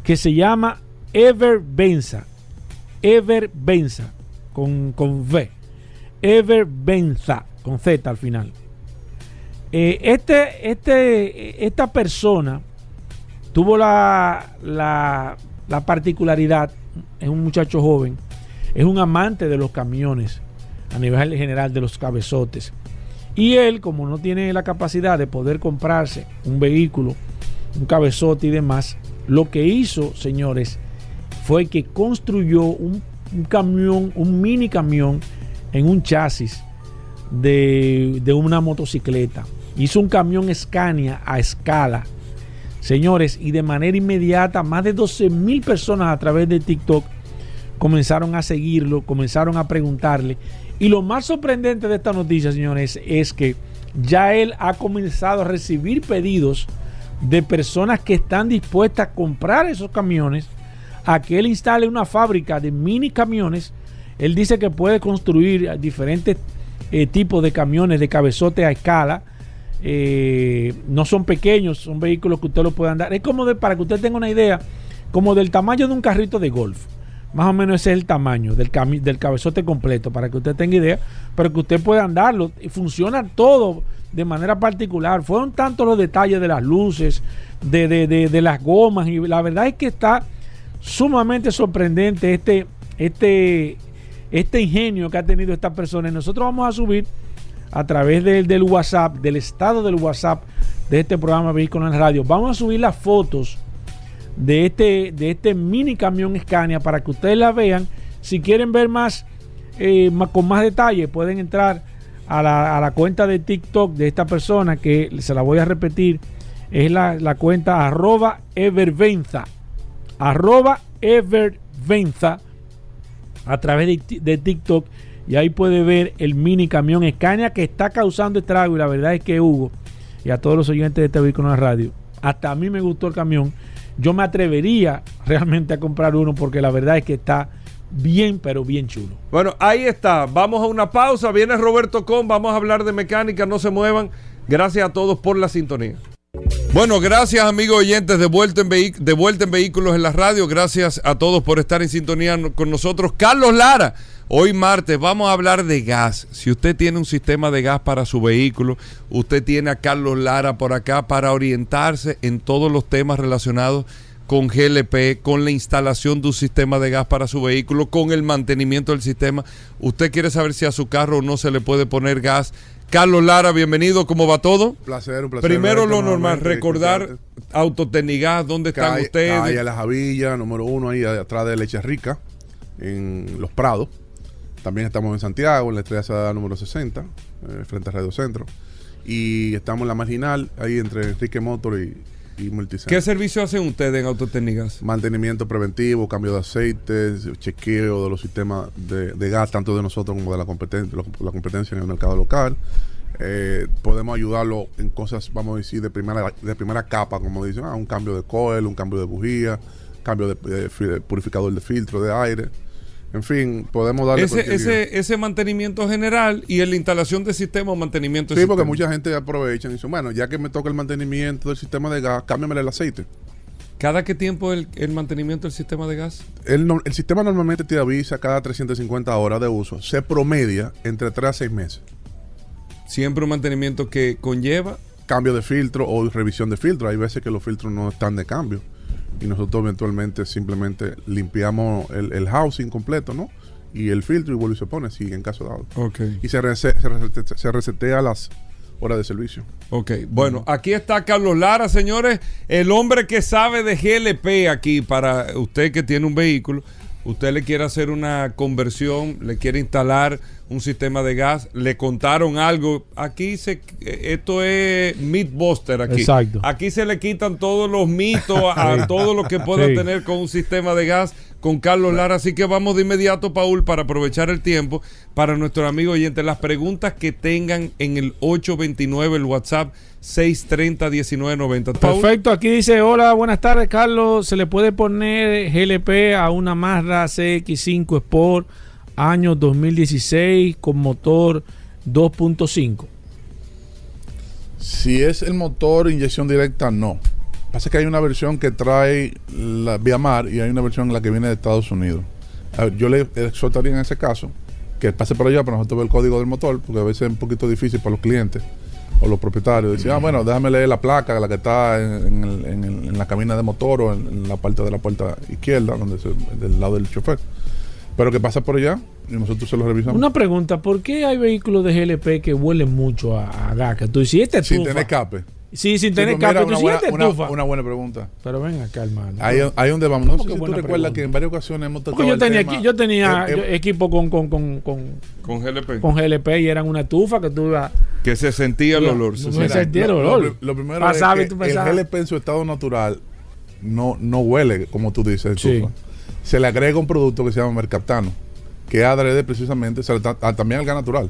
que se llama Everbenza. Everbenza con, con V. Everbenza con Z al final. Eh, este, este, esta persona tuvo la, la, particularidad, es un muchacho joven, es un amante de los camiones a nivel general de los cabezotes. Y él, como no tiene la capacidad de poder comprarse un vehículo, un cabezote y demás, lo que hizo, señores, fue que construyó un, un camión, un mini camión en un chasis de, de una motocicleta. Hizo un camión Scania a escala Señores, y de manera inmediata, más de 12 mil personas a través de TikTok comenzaron a seguirlo, comenzaron a preguntarle. Y lo más sorprendente de esta noticia, señores, es que ya él ha comenzado a recibir pedidos de personas que están dispuestas a comprar esos camiones, a que él instale una fábrica de mini camiones. Él dice que puede construir diferentes eh, tipos de camiones de cabezote a escala eh, no son pequeños, son vehículos que usted lo puede andar. Es como de, para que usted tenga una idea, como del tamaño de un carrito de golf. Más o menos ese es el tamaño del, del cabezote completo, para que usted tenga idea, pero que usted pueda andarlo. Funciona todo de manera particular. Fueron tantos los detalles de las luces, de, de, las gomas, y la verdad es que está sumamente sorprendente este, este, este ingenio que ha tenido esta persona. Y nosotros vamos a subir a través del, WhatsApp, del estado del WhatsApp de este programa Vehículos en Radio. Vamos a subir las fotos de este, de este mini camión Scania para que ustedes la vean. Si quieren ver más, eh, con más detalle, pueden entrar a la, cuenta de TikTok de esta persona que se la voy a repetir. Es la, cuenta arroba evervenza. Arroba evervenza a través de TikTok y ahí puede ver el mini camión Scania que está causando estrago. Y la verdad es que Hugo y a todos los oyentes de este vehículo en la radio, hasta a mí me gustó el camión. Yo me atrevería realmente a comprar uno porque la verdad es que está bien, pero bien chulo. Bueno, ahí está. Vamos a una pausa. Viene Roberto Con. Vamos a hablar de mecánica. No se muevan. Gracias a todos por la sintonía. Bueno, gracias amigos oyentes de vuelta, en de vuelta en Vehículos en la Radio. Gracias a todos por estar en sintonía con nosotros. Carlos Lara Hoy martes vamos a hablar de gas. Si usted tiene un sistema de gas para su vehículo, usted tiene a Carlos Lara por acá para orientarse en todos los temas relacionados con GLP, con la instalación de un sistema de gas para su vehículo, con el mantenimiento del sistema. Usted quiere saber si a su carro no se le puede poner gas. Carlos Lara, bienvenido, ¿cómo va todo? Un placer, un placer. Primero lo normal, recordar Autotecnigas, ¿dónde están ustedes? Ahí a La Javilla, número uno, ahí atrás de Leche Rica, en Los Prados. También estamos en Santiago, en la estrella número 60, eh, frente a Radio Centro. Y estamos en la marginal, ahí entre Enrique Motor y, y ¿Qué servicio hacen ustedes en Autotécnicas? Mantenimiento preventivo, cambio de aceite, chequeo de los sistemas de, gas, tanto de nosotros como de la competencia, la competencia en el mercado local. Eh, podemos ayudarlo en cosas, vamos a decir, de primera, de primera capa, como dicen, ah, un cambio de coil, un cambio de bujía, cambio de purificador de filtro de aire. En fin, podemos darle ese, ese, ese, mantenimiento general y en la instalación de sistema o mantenimiento Sí, porque mucha gente aprovecha y dice, bueno, ya que me toca el mantenimiento del sistema de gas, cámbiame el aceite. ¿Cada qué tiempo el, el mantenimiento del sistema de gas? El, el sistema normalmente te avisa cada 350 horas de uso. Se promedia entre 3 a 6 meses. Siempre un mantenimiento que conlleva Cambio de filtro o revisión de filtro. Hay veces que los filtros no están de cambio. Y nosotros eventualmente simplemente limpiamos el, el housing completo, ¿no? Y el filtro y vuelve y se pone, si en caso dado. Ok. Y se, rese- se, resete- se resetea las horas de servicio. Ok, bueno, aquí está Carlos Lara, señores, el hombre que sabe de GLP aquí para usted que tiene un vehículo. Usted le quiere hacer una conversión, le quiere instalar un sistema de gas, le contaron algo. Aquí se, esto es Mythbuster aquí. Exacto. Aquí se le quitan todos los mitos a, todo lo que pueda Sí. tener con un sistema de gas con Carlos Lara. Así que vamos de inmediato, Paul, para aprovechar el tiempo para nuestro amigo oyente. Las preguntas que tengan en el 829, el WhatsApp 630-1990. Paul. Perfecto, aquí dice, hola, buenas tardes, Carlos. ¿Se le puede poner GLP a una Mazda CX5 Sport año 2016 con motor 2.5? Si es el motor inyección directa, no. Pasa que hay una versión que trae la vía mar y hay una versión la que viene de Estados Unidos. A ver, yo le exhortaría en ese caso que pase por allá para nosotros ver el código del motor, porque a veces es un poquito difícil para los clientes o los propietarios. Decir, ah, bueno, déjame leer la placa, la que está en, en en en la cabina de motor o en, en la parte de la puerta izquierda, donde se- del lado del chofer. Pero que pasa por allá y nosotros se lo revisamos. Una pregunta, ¿por qué hay vehículos de GLP que huelen mucho a, a gas? Que tú dices, este Sin estufa. tener escape. Sí, sin Sí, tener pues mira, escape. Tú una, buena, una- estufa. una buena pregunta. Pero ven acá, hermano. Ahí, ahí donde vamos. No ¿Cómo sé que si tú recuerdas pregunta? que en varias ocasiones hemos tocado Porque yo el tenía, tema. aquí- yo tenía Eh, eh, equipo con, con, con, con, con GLP. con GLP y eran una estufa que tú ibas. Que se sentía el olor. se sentía. el lo, olor. lo lo primero Pasaba y es tú que el GLP en su estado natural no, no huele, como tú dices, Sí. estufa. Se le agrega un producto que se llama mercaptano, que adrede precisamente se le ta- a- también al gas natural.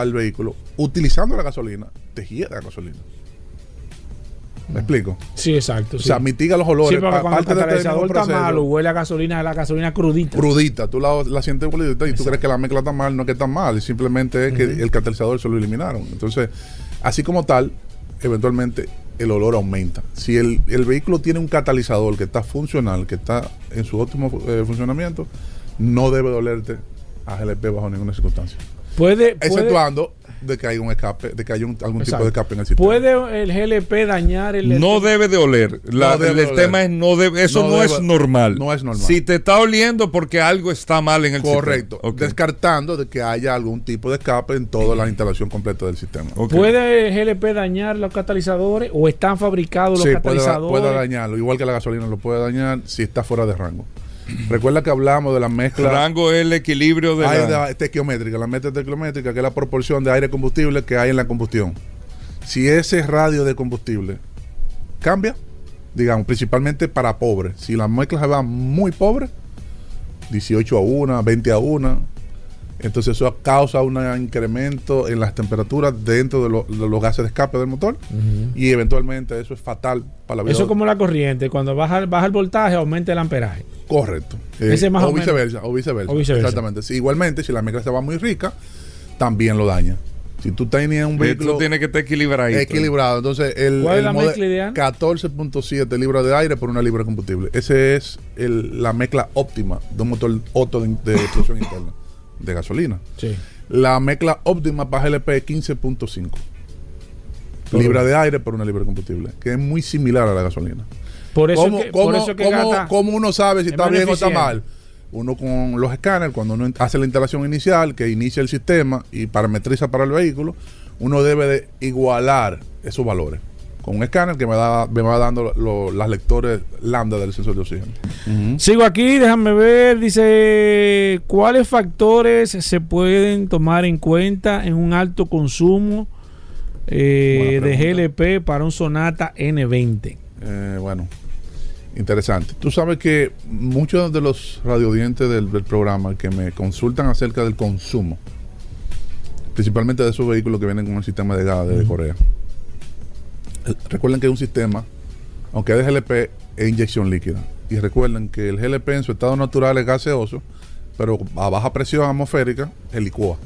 al vehículo, utilizando la gasolina, te gira la gasolina. ¿Me explico? Sí, exacto. O sí. sea, mitiga los olores. Sí, porque el este catalizador está malo, huele a gasolina, la gasolina crudita. crudita, tú la, la sientes crudita y tú crees que la mezcla está mal, no es que está mal, simplemente es que el catalizador se lo eliminaron. Entonces, así como tal, eventualmente el olor aumenta. Si el, el vehículo tiene un catalizador que está funcional, que está en su óptimo eh, funcionamiento, no debe dolerte a GLP bajo ninguna circunstancia. Puede, puede, Exceptuando de que haya un escape, de que haya un- algún tipo de escape en el sistema. ¿Puede el GLP dañar el No debe de oler. La- No debe el de oler. tema es no debe, eso No no, debe- es normal. no es normal. Si te está oliendo porque algo está mal en el Correcto. sistema. Descartando de que haya algún tipo de escape en toda la instalación completa del sistema. ¿Puede el GLP dañar los catalizadores o están fabricados los Sí, puede, catalizadores? puede dañarlo, igual que la gasolina lo puede dañar si está fuera de rango. Recuerda que hablamos de la mezcla. Rango es el equilibrio de Hay la- estequiométrica, la mezcla estequiométrica, que es la proporción de aire combustible que hay en la combustión. Si ese radio de combustible cambia, digamos, principalmente para pobres, si la mezcla se va muy pobre, 18 a 1, 20 a 1, entonces eso causa un incremento en las temperaturas dentro de, lo- de los gases de escape del motor y eventualmente eso es fatal para la vida. Eso es como la corriente, cuando baja, baja el voltaje aumenta el amperaje. Correcto. Ese Eh, más o, viceversa, o viceversa. O viceversa. Exactamente. Sí, igualmente, si la mezcla estaba muy rica, también lo daña. Si tú tenías un vehículo. Esto tiene que estar equilibrado. Equilibrado. Entonces, el, ¿Cuál es el la mode- mezcla ideal? 14.7 libras de aire por una libra de combustible. Ese es el- la mezcla óptima de un motor Otto de, de explosión interna de gasolina. Sí. La mezcla óptima para GLP es 15.5 libras de aire por una libra de combustible, que es muy similar a la gasolina. Por eso ¿Cómo, que- por cómo- eso que cómo- gasta- cómo uno sabe si es está bien o está mal? Uno con los escáneres, cuando uno hace la instalación inicial, que inicia el sistema y parametriza para el vehículo, uno debe de igualar esos valores. Con un escáner que me, da, me va dando lo- las lectores lambda del sensor de oxígeno. Sigo aquí, déjame ver. Dice: ¿Cuáles factores se pueden tomar en cuenta en un alto consumo eh, de. GLP para un Sonata N20? Eh, bueno, interesante. Tú sabes que muchos de los radiodientes del, del programa que me consultan acerca del consumo, principalmente de esos vehículos que vienen con el sistema de gas de Corea, recuerden que es un sistema, aunque es de GLP, es inyección líquida. Y recuerden que el GLP en su estado natural es gaseoso, pero a baja presión atmosférica, el licúa.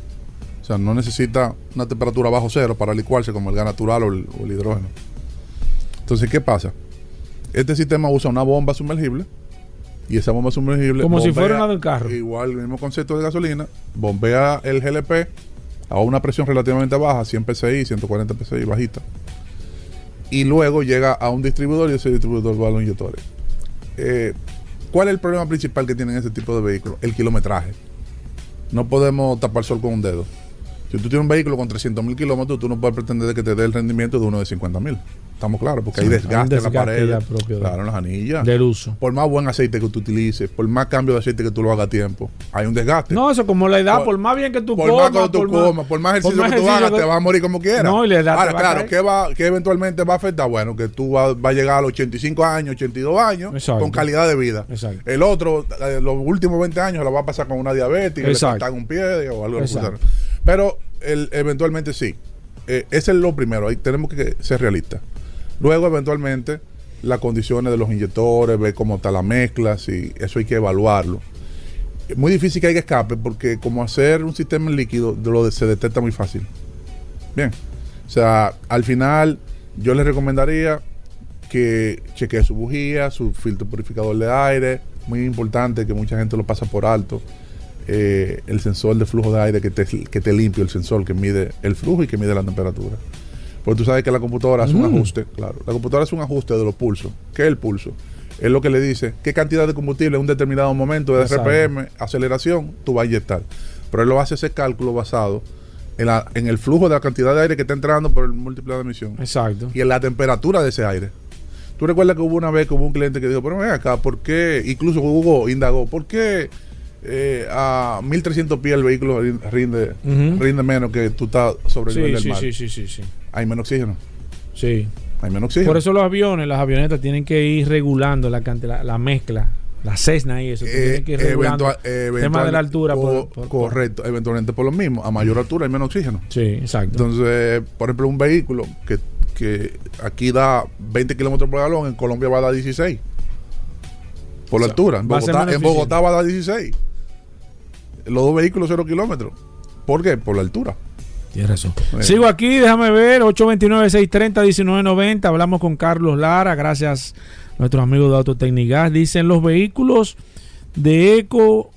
O sea, no necesita una temperatura bajo cero para licuarse como el gas natural o el- o el hidrógeno. Entonces, ¿qué pasa? Este sistema usa una bomba sumergible y esa bomba sumergible. Como si fuera una del carro. Igual, el mismo concepto de gasolina. Bombea el GLP a una presión relativamente baja, 100 psi, 140 psi, bajita. Y luego llega a un distribuidor y ese distribuidor va a los inyectores. Eh, ¿Cuál es el problema principal que tienen este tipo de vehículos? El kilometraje. No podemos tapar sol con un dedo. Si tú tienes un vehículo con 300 mil kilómetros, tú no puedes pretender que te dé el rendimiento de uno de 50 mil. Estamos claros, porque hay Sí, desgaste, hay un en la desgaste pared. claro, en las anillas. del uso. Por más buen aceite que tú utilices, por más cambio de aceite que tú lo hagas a tiempo, hay un desgaste. No, eso como la edad, Por- por, más bien que tú por comas, más que tú comas, por más ejercicio que tú ejercicio hagas, te vas a morir como quieras. No, y la edad Ahora, te va a claro. ¿qué, va, qué eventualmente va a afectar? Bueno, que tú vas va a llegar a los 85 años, 82 años, Exacto. con calidad de vida. Exacto. El otro, eh, los últimos 20 años, lo va a pasar con una diabetes, le Exacto. cortan un pie o algo así. Pero el- eventualmente sí. Eh, ese es lo primero, ahí tenemos que ser realistas. Luego, eventualmente, las condiciones de los inyectores, ver cómo está la mezcla, si eso hay que evaluarlo. Es muy difícil que haya escape porque como hacer un sistema en líquido lo se detecta muy fácil. Bien. O sea, al final yo les recomendaría que chequee su bujía, su filtro purificador de aire. Muy importante que mucha gente lo pasa por alto. Eh, el sensor de flujo de aire que te, que te limpia, el sensor que mide el flujo y que mide la temperatura. Porque tú sabes que la computadora hace un ajuste, claro. La computadora hace un ajuste de los pulsos. ¿Qué es el pulso? Es lo que le dice qué cantidad de combustible en un determinado momento de Exacto. RPM, aceleración, tú vas a inyectar. Pero él lo hace ese cálculo basado en, la- en el flujo de la cantidad de aire que está entrando por el múltiple de emisión Exacto. y en la temperatura de ese aire. Tú recuerdas que hubo una vez que hubo un cliente que dijo, pero ven acá, ¿por qué? Incluso Hugo indagó, ¿por qué eh, a 1300 pies el vehículo rin- rinde, rinde menos que tú estás sobre el Sí, nivel del sí, mar? sí, sí, sí, sí. Hay menos oxígeno. Sí. Hay menos oxígeno. Por eso los aviones, las avionetas tienen que ir regulando la, cantidad, la, la mezcla, la Cessna y eso. Eh, tienen que ir regulando el tema de la altura. co- por- por- por- correcto, eventualmente por lo mismo. A mayor altura hay menos oxígeno. Sí, exacto. Entonces, por ejemplo, un vehículo que, que aquí da 20 kilómetros por galón, en Colombia va a dar 16. Por la O sea, altura. Bogotá, en Bogotá va a dar 16. Los dos vehículos, 0 kilómetros. ¿Por qué? Por la altura. Tienes razón. Eh. Sigo aquí, déjame ver, 829-630-1990. Hablamos con Carlos Lara, gracias a nuestros amigos de Autotecnigas. Dicen los vehículos de eco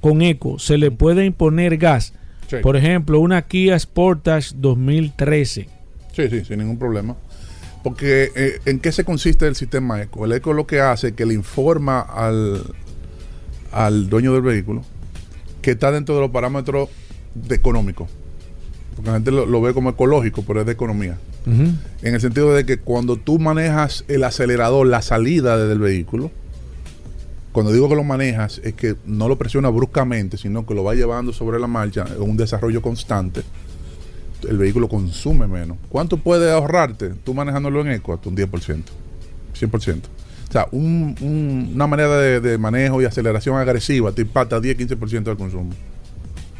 con eco, se le puede imponer gas. Sí. Por ejemplo, una Kia Sportage 2013. Sí, sí, sin ningún problema. Porque eh, ¿en qué se consiste el sistema ECO? El ECO lo que hace es que le informa al, al dueño del vehículo que está dentro de los parámetros de económicos. Porque la gente lo, lo ve como ecológico, pero es de economía. En el sentido de que cuando tú manejas el acelerador, la salida del vehículo, cuando digo que lo manejas, es que no lo presiona bruscamente, sino que lo va llevando sobre la marcha en un desarrollo constante. El vehículo consume menos. ¿Cuánto puede ahorrarte tú manejándolo en eco? Hasta un 10%, 100%. O sea, un- un- una manera de, de manejo y aceleración agresiva te impacta 10-15% del consumo.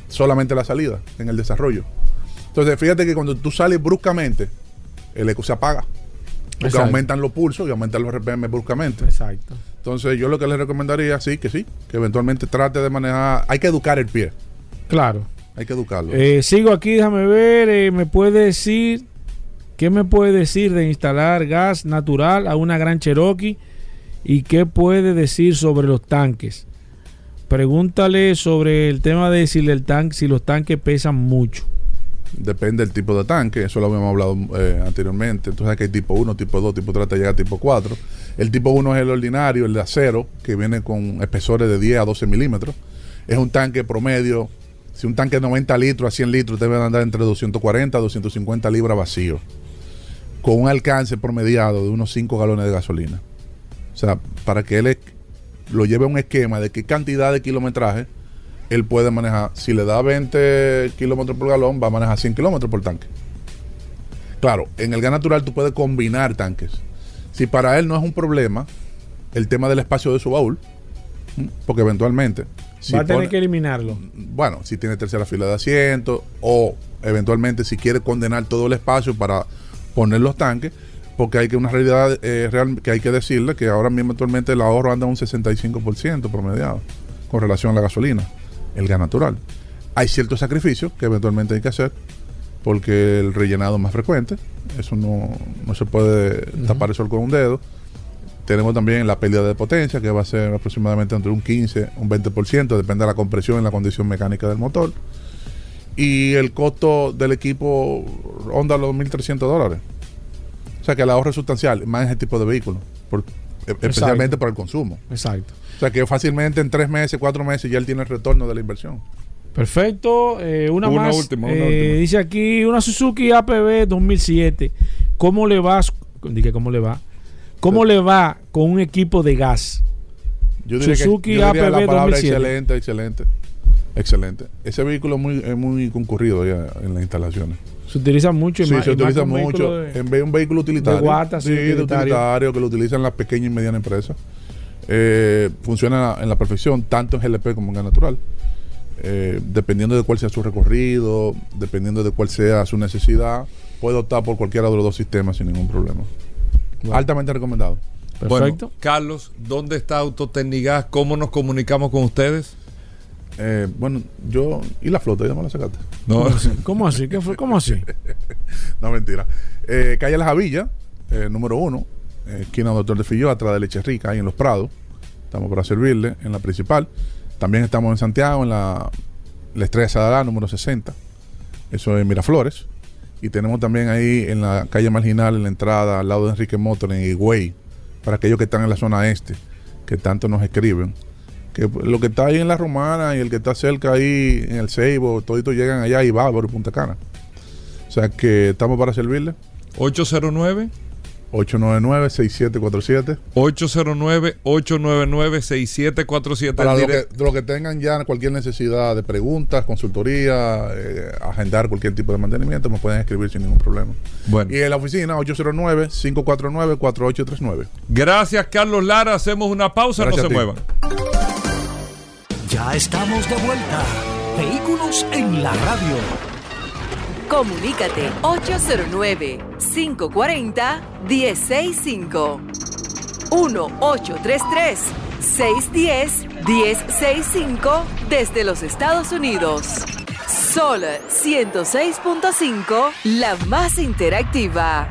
Solamente la salida en el desarrollo. Entonces, fíjate que cuando tú sales bruscamente, el eco se apaga. Porque Exacto. aumentan los pulsos y aumentan los RPM bruscamente. Exacto. Entonces, yo lo que les recomendaría, sí, que sí, que eventualmente trate de manejar. Hay que educar el pie. Claro. Hay que educarlo. Eh, sigo aquí, déjame ver. eh, ¿Me puede decir qué me puede decir de instalar gas natural a una gran Cherokee? ¿Y qué puede decir sobre los tanques? Pregúntale sobre el tema de si, el tanque, si los tanques pesan mucho. Depende del tipo de tanque, eso lo habíamos hablado eh, anteriormente. Entonces que hay tipo 1, tipo 2, tipo 3 hasta llegar a tipo 4. El tipo 1 es el ordinario, el de acero, que viene con espesores de 10 a 12 milímetros. Es un tanque promedio, si un tanque de 90 litros a 100 litros debe andar entre 240 a 250 libras vacío, con un alcance promediado de unos 5 galones de gasolina. O sea, para que él lo lleve a un esquema de qué cantidad de kilometraje él puede manejar. Si le da 20 kilómetros por galón, va a manejar 100 kilómetros por tanque. Claro, en el gas natural tú puedes combinar tanques. Si para él no es un problema el tema del espacio de su baúl, porque eventualmente. si Va a tener pone- que eliminarlo. bueno, si tiene tercera fila de asientos o eventualmente si quiere condenar todo el espacio para poner los tanques, porque hay que una realidad eh, real que hay que decirle que ahora mismo actualmente el ahorro anda un 65% promediado con relación a la gasolina, el gas natural. Hay ciertos sacrificios que eventualmente hay que hacer porque el rellenado es más frecuente, eso no, no se puede tapar el sol con un dedo. Tenemos también la pérdida de potencia, que va a ser aproximadamente entre un 15 un 20%, depende de la compresión y la condición mecánica del motor. Y el costo del equipo ronda los 1.300 dólares. O sea que el ahorro es sustancial, más en ese tipo de vehículos, por- e- especialmente para el consumo. Exacto. O sea que fácilmente en tres meses, cuatro meses ya él tiene el retorno de la inversión. Perfecto. eh, una, Una más. última, una Eh, última. Dice aquí una Suzuki APB 2007. ¿Cómo le va? Dije, ¿cómo le va? ¿Cómo le va con un equipo de gas? Yo diría, Suzuki que, yo diría APB palabra 2007. excelente, excelente. Excelente. Ese vehículo es muy, es muy concurrido ya en las instalaciones. Se utiliza mucho. y Sí, más- se y utiliza mucho. de- En vez de un vehículo utilitario. de guata, sí, sí, de utilitario. que lo utilizan las pequeñas y medianas empresas. Eh, funciona en la perfección, tanto en GLP como en gas natural. Eh, dependiendo de cuál sea su recorrido, dependiendo de cuál sea su necesidad, puede optar por cualquiera de los dos sistemas sin ningún problema. Altamente recomendado. Bueno, Carlos, ¿dónde está Autotecnigas? ¿Cómo nos comunicamos con ustedes? Eh, bueno, yo. ¿Y la flota? ¿Ya me la sacaste? No. ¿Cómo así? ¿Cómo así? ¿Qué fue? ¿Cómo así? no, mentira. Eh, calle Las Javillas, eh, número uno, eh, esquina Doctor de Filló, atrás de Leche Rica, ahí en Los Prados. Estamos para servirle en la principal. También estamos en Santiago, en la, la Estrella Sadalá, número 60. Eso es Miraflores. Y tenemos también ahí en la calle Marginal, en la entrada, al lado de Enrique Motor, en Higüey, para aquellos que están en la zona este, que tanto nos escriben. Que lo que está ahí en la Romana y el que está cerca ahí en el Ceibo, toditos llegan allá y Bávaro y Punta Cana. O sea que estamos para servirle. 809 899-6747. 809-899-6747. Para lo que, lo que tengan ya cualquier necesidad de preguntas, consultoría, eh, agendar cualquier tipo de mantenimiento, me pueden escribir sin ningún problema. Bueno. Y en la oficina 809-549-4839. Gracias, Carlos Lara. Hacemos una pausa, Gracias no se muevan. Ya estamos de vuelta. Vehículos en la radio. Comunícate 809-540-1065. 1-833-610-1065 desde los Estados Unidos. Sol 106.5, la más interactiva.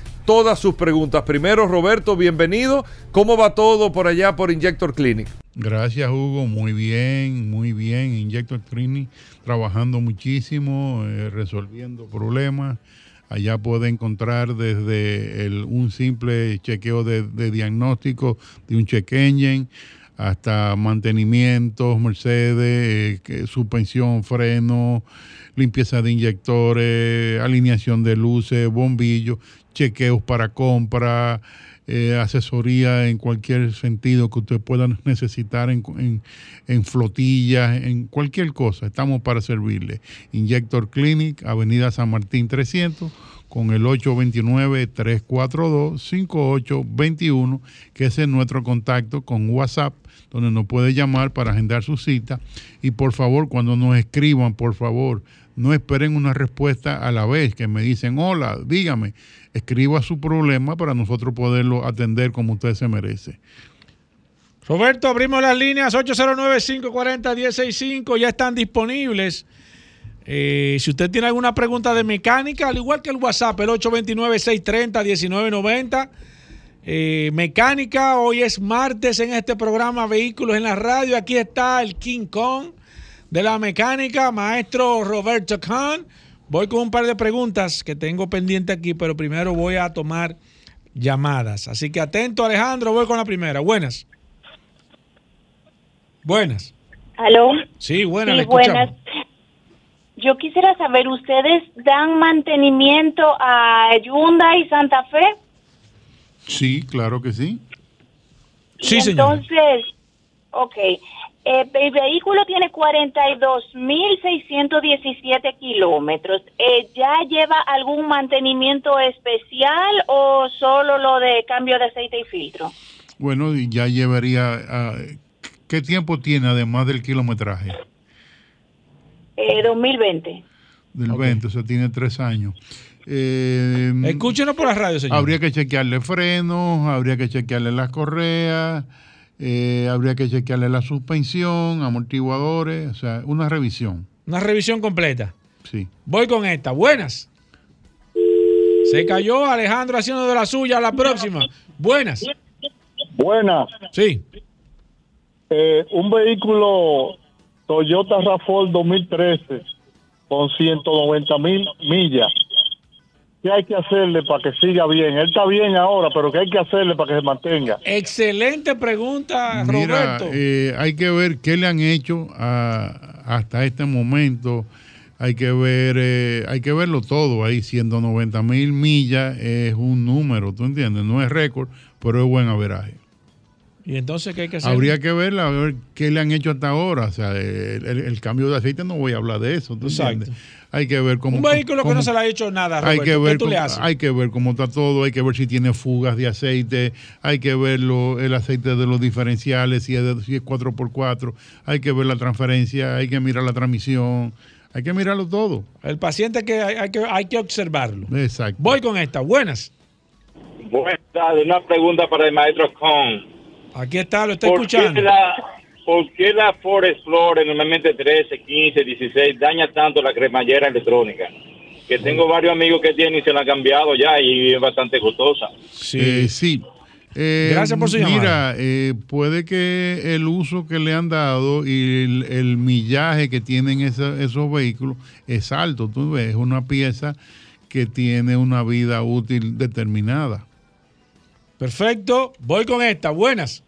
todas sus preguntas. Primero, Roberto, bienvenido. ¿Cómo va todo por allá por Injector Clinic? Gracias, Hugo. Muy bien, muy bien. Injector Clinic trabajando muchísimo, eh, resolviendo problemas. Allá puede encontrar desde un simple chequeo de, diagnóstico de un check engine hasta mantenimientos, Mercedes, eh, suspensión, freno, limpieza de inyectores, alineación de luces, bombillos, chequeos para compra, eh, asesoría en cualquier sentido que usted pueda necesitar en, en, flotillas, en cualquier cosa. Estamos para servirle. Injector Clinic, Avenida San Martín 300, con el 829-342-5821, que ese es nuestro contacto con WhatsApp, donde nos puede llamar para agendar su cita. Y por favor, cuando nos escriban, por favor, no esperen una respuesta a la vez, que me dicen, hola, dígame, escriba su problema para nosotros poderlo atender como usted se merece. Roberto, abrimos las líneas 809-540-165, ya están disponibles. Eh, si usted tiene alguna pregunta de mecánica, al igual que el WhatsApp, el 829-630-1990. Eh, mecánica, hoy es martes en este programa Vehículos en la Radio. Aquí está el King Kong de la mecánica, maestro Roberto Khan. Voy con un par de preguntas que tengo pendiente aquí, pero primero voy a tomar llamadas. Así que atento, Alejandro, voy con la primera. Buenas. Buenas. ¿Aló? Sí, buenas. Sí, buenas. Yo quisiera saber, ¿ustedes dan mantenimiento a Hyundai y Santa Fe? Sí, claro que sí. y entonces, ok, eh, el vehículo tiene 42.617 kilómetros. Eh, ¿Ya lleva algún mantenimiento especial o solo lo de cambio de aceite y filtro? Bueno, y ya llevaría... ah, ¿Qué tiempo tiene además del kilometraje? Eh, 2020. Del 20, o sea, tiene tres años. Eh, Escúchenos por la radio, señor. Habría que chequearle frenos, habría que chequearle las correas, eh, habría que chequearle la suspensión, amortiguadores, o sea, una revisión. Una revisión completa. Sí. Voy con esta. Buenas. Se cayó Alejandro haciendo de la suya. La próxima. Buenas. Buenas. Sí. Eh, un vehículo Toyota RAV4 2013 con 190 mil millas. ¿Qué hay que hacerle para que siga bien? Él está bien ahora, pero ¿qué hay que hacerle para que se mantenga? Excelente pregunta, Mira, Roberto. eh, hay que ver qué le han hecho a- hasta este momento. Hay que ver, eh, hay que verlo todo ahí. 190 mil millas es un número, ¿tú entiendes? No es récord, pero es buen averaje. ¿Y entonces qué hay que hacer? Habría que verla, a ver qué le han hecho hasta ahora. O sea, el, el- el cambio de aceite no voy a hablar de eso. ¿tú entiendes? Hay que ver cómo. Un vehículo que cómo- no se le ha hecho nada, hay que, ¿Qué ver tú le cómo, haces? hay que ver cómo está todo, hay que ver si tiene fugas de aceite, hay que ver lo- el aceite de los diferenciales, si es, de, si es 4x4, hay que ver la transferencia, hay que mirar la transmisión, hay que mirarlo todo. El paciente que hay, hay que hay que observarlo. Exacto. Voy con esta. Buenas. Buenas tardes, una pregunta para el maestro Con. Aquí está, lo ¿Por escuchando. qué la, ¿Por qué la Ford Explorer, normalmente 13, 15, 16, daña tanto la cremallera electrónica? Que tengo varios amigos que tienen y se la han cambiado ya y es bastante costosa. Sí. sí. Eh, Gracias por su Mira, llamada. eh, puede que el uso que le han dado y el, el millaje que tienen esa- esos vehículos es alto. Tú ves, es una pieza que tiene una vida útil determinada. Perfecto. Voy con esta. Buenas.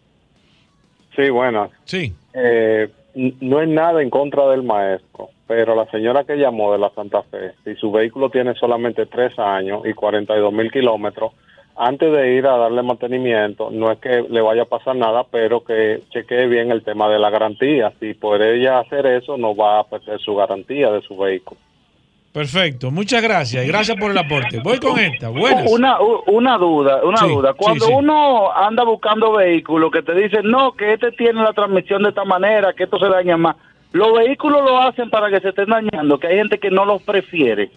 Sí, buenas. Sí. Eh, no es nada en contra del maestro, pero la señora que llamó de la Santa Fe, si su vehículo tiene solamente tres años y 42 mil kilómetros, antes de ir a darle mantenimiento, no es que le vaya a pasar nada, pero que chequee bien el tema de la garantía. Si por ella hacer eso, no va a perder su garantía de su vehículo. Perfecto. Muchas gracias. Y gracias por el aporte. Voy con esta. Buenas. Una, u- una duda, una Sí, duda. Cuando sí. uno anda buscando vehículos que te dicen, no, que este tiene la transmisión de esta manera, que esto se daña más, los vehículos lo hacen para que se estén dañando, que hay gente que no los prefiere.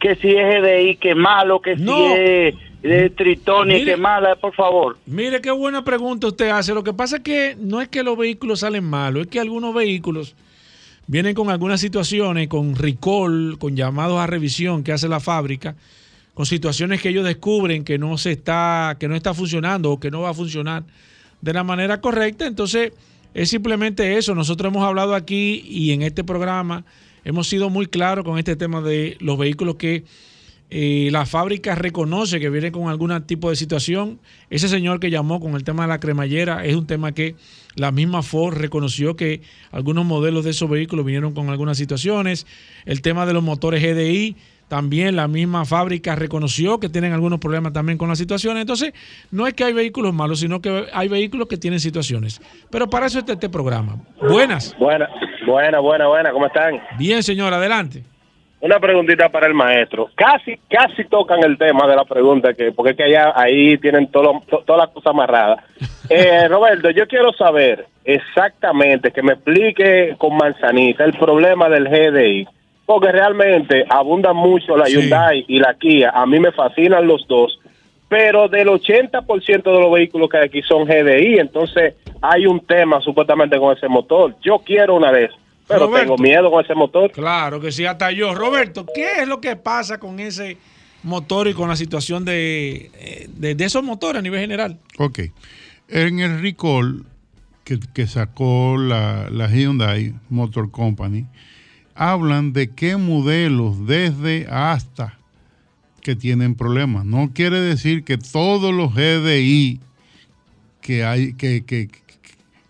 Que si es GDI, que malo, que No. si es eh, Tritoni, Mire. que mala, por favor. Mire qué buena pregunta usted hace. Lo que pasa es que no es que los vehículos salen malos, es que algunos vehículos vienen con algunas situaciones, con recall, con llamados a revisión que hace la fábrica, con situaciones que ellos descubren que no se está, que no está funcionando o que no va a funcionar de la manera correcta. Entonces, es simplemente eso. Nosotros hemos hablado aquí y en este programa hemos sido muy claros con este tema de los vehículos que eh, la fábrica reconoce que viene con algún tipo de situación. Ese señor que llamó con el tema de la cremallera es un tema que la misma Ford reconoció que algunos modelos de esos vehículos vinieron con algunas situaciones. El tema de los motores GDI, también la misma fábrica reconoció que tienen algunos problemas también con las situaciones. Entonces, no es que hay vehículos malos, sino que hay vehículos que tienen situaciones. Pero para eso está este programa. Buenas. Buena, buena, buena, buena, ¿cómo están? Bien, señor, adelante. Una preguntita para el maestro. Casi, casi tocan el tema de la pregunta, que porque es que allá, ahí tienen todo, to- todas las cosas amarradas. Eh, Roberto, yo quiero saber exactamente, que me explique con manzanita el problema del GDI. Porque realmente abundan mucho la Hyundai y la Kia. A mí me fascinan los dos. Pero del 80% de los vehículos que hay aquí son GDI. Entonces hay un tema supuestamente con ese motor. Yo quiero una vez, pero Roberto. tengo miedo con ese motor. Claro que sí, hasta yo. Roberto, ¿qué es lo que pasa con ese motor y con la situación de, eh, de, de esos motores a nivel general? Ok. En el recall que, que sacó la, la Hyundai Motor Company, hablan de qué modelos desde hasta que tienen problemas. No quiere decir que todos los GDI que hay que, que,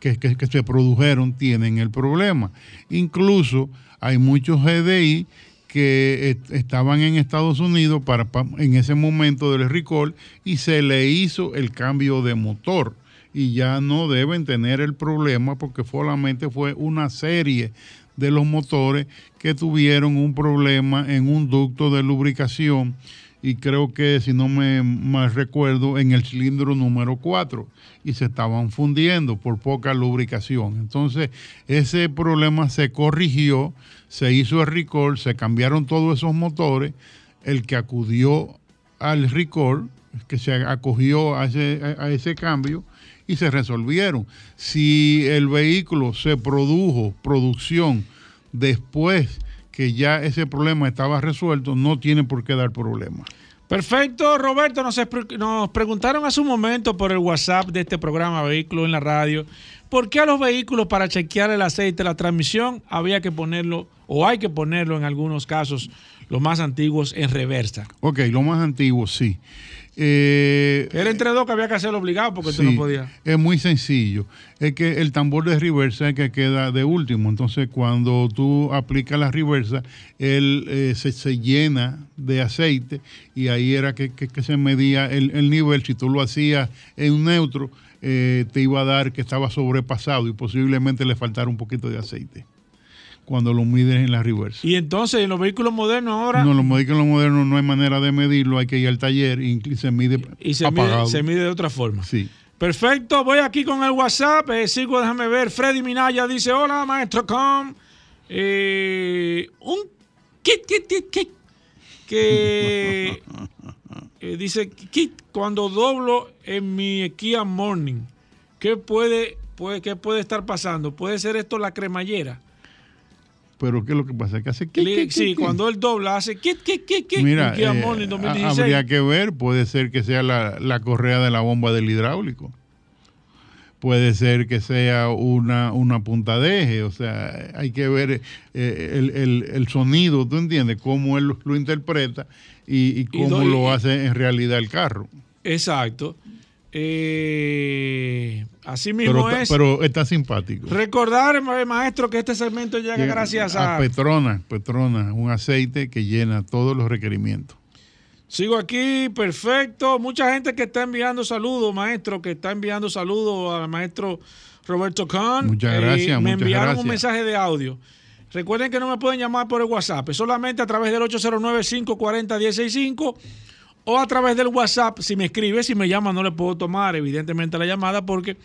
que, que- que se produjeron tienen el problema. Incluso hay muchos GDI que est- estaban en Estados Unidos para, pa- en ese momento del recall y se le hizo el cambio de motor y ya no deben tener el problema porque solamente fue una serie de los motores que tuvieron un problema en un ducto de lubricación y creo que si no me mal recuerdo en el cilindro número 4 y se estaban fundiendo por poca lubricación. Entonces ese problema se corrigió, se hizo el recall, se cambiaron todos esos motores, el que acudió al recall, que se acogió a ese, a- ese cambio y se resolvieron. Si el vehículo se produjo, producción, después que ya ese problema estaba resuelto, no tiene por qué dar problema. Perfecto, Roberto. Nos, nos preguntaron hace un momento por el WhatsApp de este programa Vehículos en la Radio, ¿por qué a los vehículos para chequear el aceite, la transmisión, había que ponerlo, o hay que ponerlo en algunos casos, los más antiguos, en reversa? Ok, lo más antiguo, sí. Eh, Era entre dos que había que hacerlo obligado porque tú no podías. Es muy sencillo. Es que el tambor de reversa es el que queda de último. Entonces, cuando tú aplicas la reversa, él eh, se, se llena de aceite y ahí era que, que- que se medía el, el nivel. Si tú lo hacías en neutro, eh, te iba a dar que estaba sobrepasado y posiblemente le faltara un poquito de aceite cuando lo mides en la reversa. Y entonces en los vehículos modernos ahora No, los vehículos modernos no hay manera de medirlo, hay que ir al taller y se mide y se mide, apagado. se mide de otra forma. Sí. Perfecto, voy aquí con el WhatsApp. eh, sigo, déjame ver. Freddy Minaya dice: Hola, maestro Com. Eh, un kit, kit, kit, kit. Que eh, dice: Kit, cuando doblo en mi Kia Morning, ¿qué puede, puede, ¿qué puede estar pasando? ¿Puede ser esto la cremallera? Pero ¿qué es lo que pasa? Que hace clic, sí, cuando él dobla, hace kit, kit, kit, kit. Mira, eh, Morning ha- 2016. habría que ver, puede ser que sea la, la correa de la bomba del hidráulico. Puede ser que sea una, una punta de eje, o sea, hay que ver eh, el, el- el sonido, ¿tú entiendes? Cómo él lo, lo interpreta y, y cómo lo hace en realidad el carro. Exacto. Eh, así mismo Pero, es. pero está simpático. Recordar, ma- maestro, que este segmento llega gracias a a... Petrona, Petrona, un aceite que llena todos los requerimientos. Sigo aquí, perfecto. Mucha gente que está enviando saludos, maestro, que está enviando saludos al maestro Roberto Kahn. Muchas gracias, me muchas enviaron gracias. un mensaje de audio. Recuerden que no me pueden llamar por el WhatsApp, solamente a través del 809-540-165 o a través del WhatsApp. Si me escribe, si me llama, no le puedo tomar, evidentemente, la llamada porque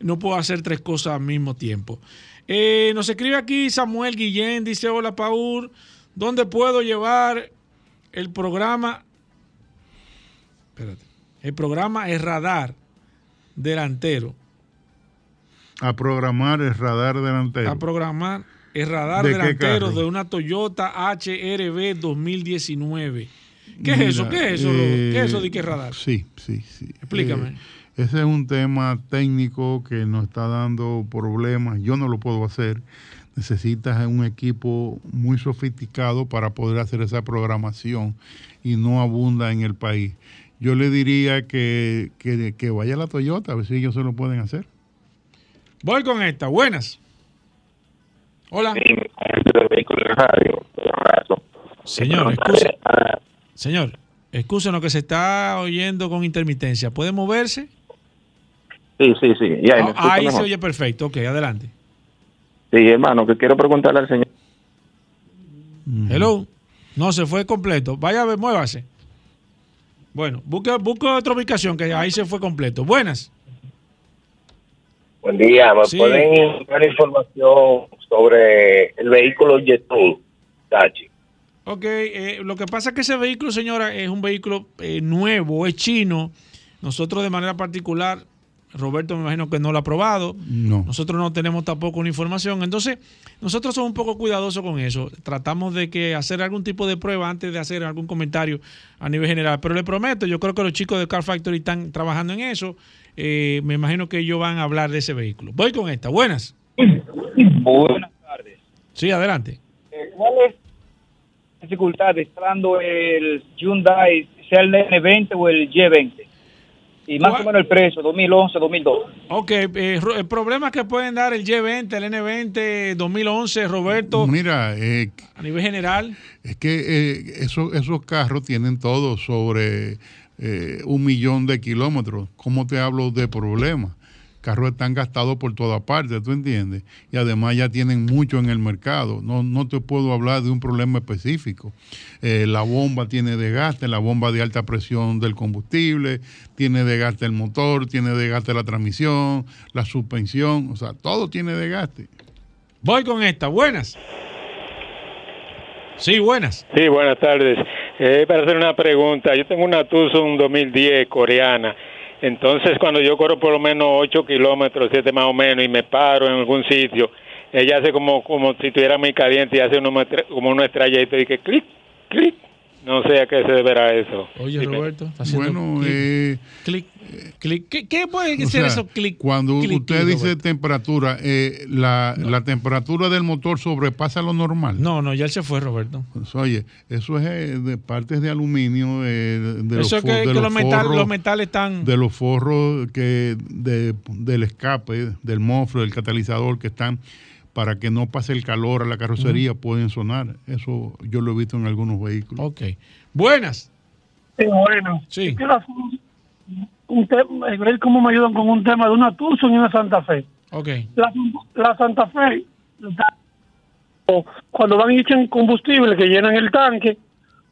no puedo hacer tres cosas al mismo tiempo. Eh, nos escribe aquí Samuel Guillén, dice: Hola, Paul, ¿dónde puedo llevar el programa? Espérate. El programa es radar delantero. A programar el radar delantero. A programar el radar ¿De qué delantero de una Toyota HRB 2019. ¿Qué es eso? ¿Qué es eso? eh, ¿Qué es eso de qué radar? Sí, sí, sí. Explícame. Eh, ese es un tema técnico que nos está dando problemas. Yo no lo puedo hacer. Necesitas un equipo muy sofisticado para poder hacer esa programación y no abunda en el país. Yo le diría que, que, que vaya a la Toyota a ver si ellos se lo pueden hacer. Voy con esta. Buenas. Hola. Señor, excuse. Señor, excúsenos que se está oyendo con intermitencia. ¿Puede moverse? Sí, sí, sí. Y ahí, Ah, ahí se oye perfecto. Ok, adelante. Sí, hermano, que quiero preguntarle al señor. Hello. No, se fue completo. Vaya a ver, muévase. Bueno, busque, busque otra ubicación que ahí se fue completo. Buenas. Buen día, ¿me Sí. pueden dar información sobre el vehículo Jetun, Tachi? Ok, eh, lo que pasa es que ese vehículo, señora, es un vehículo eh, nuevo, es chino. Nosotros de manera particular, Roberto me imagino que no lo ha probado. No. Nosotros no tenemos tampoco una información. Entonces, nosotros somos un poco cuidadosos con eso. Tratamos de que hacer algún tipo de prueba antes de hacer algún comentario a nivel general. Pero le prometo, yo creo que los chicos de Car Factory están trabajando en eso. Eh, me imagino que ellos van a hablar de ese vehículo. Voy con esta. Buenas. Buenas tardes. Sí, adelante. Eh, ¿Cuál es dificultad entrando el Hyundai, sea el N20 o el Y20? Y más o menos el precio, 2011, 2012. Ok, eh, el problema que pueden dar el Y20, el N20, 2011, Roberto, Mira, eh, a nivel general. es que eh, esos, esos carros tienen todo sobre eh, un millón de kilómetros. ¿Cómo te hablo de problemas? Carros están gastados por todas partes, ¿tú entiendes? Y además ya tienen mucho en el mercado. No, no te puedo hablar de un problema específico. Eh, la bomba tiene desgaste, la bomba de alta presión del combustible, tiene desgaste el motor, tiene desgaste la transmisión, la suspensión, o sea, todo tiene desgaste. Voy con esta. Buenas. Sí, buenas. Sí, buenas tardes. Eh, para hacer una pregunta, yo tengo una Tucson 2010 coreana. Entonces, cuando yo corro por lo menos 8 kilómetros, 7 más o menos, y me paro en algún sitio, ella hace como, como si estuviera muy caliente y hace como una estrellita y que clic, clic. No sé a qué se deberá eso. Oye, Sí, Roberto, está haciendo Bueno, clic, eh, clic, clic. ¿Qué, qué puede ser sea, eso? Clic. Cuando clic, usted clic, dice Roberto? temperatura, eh, la, la temperatura del motor sobrepasa lo normal. No, no, ya él se fue, Roberto. Pues, oye, eso es eh, de partes de aluminio, eh, de, Eso los, que, de que los, metal- forros- los metales están... de los forros que de- del escape, del mofle, del catalizador que están para que no pase el calor a la carrocería, pueden sonar. Eso yo lo he visto en algunos vehículos. Ok. Buenas. Sí, bueno. Sí. Un, tema, eh, cómo me ayudan con un tema de una Tucson y una Santa Fe. Ok. La, la Santa Fe, cuando van y echan combustible, que llenan el tanque,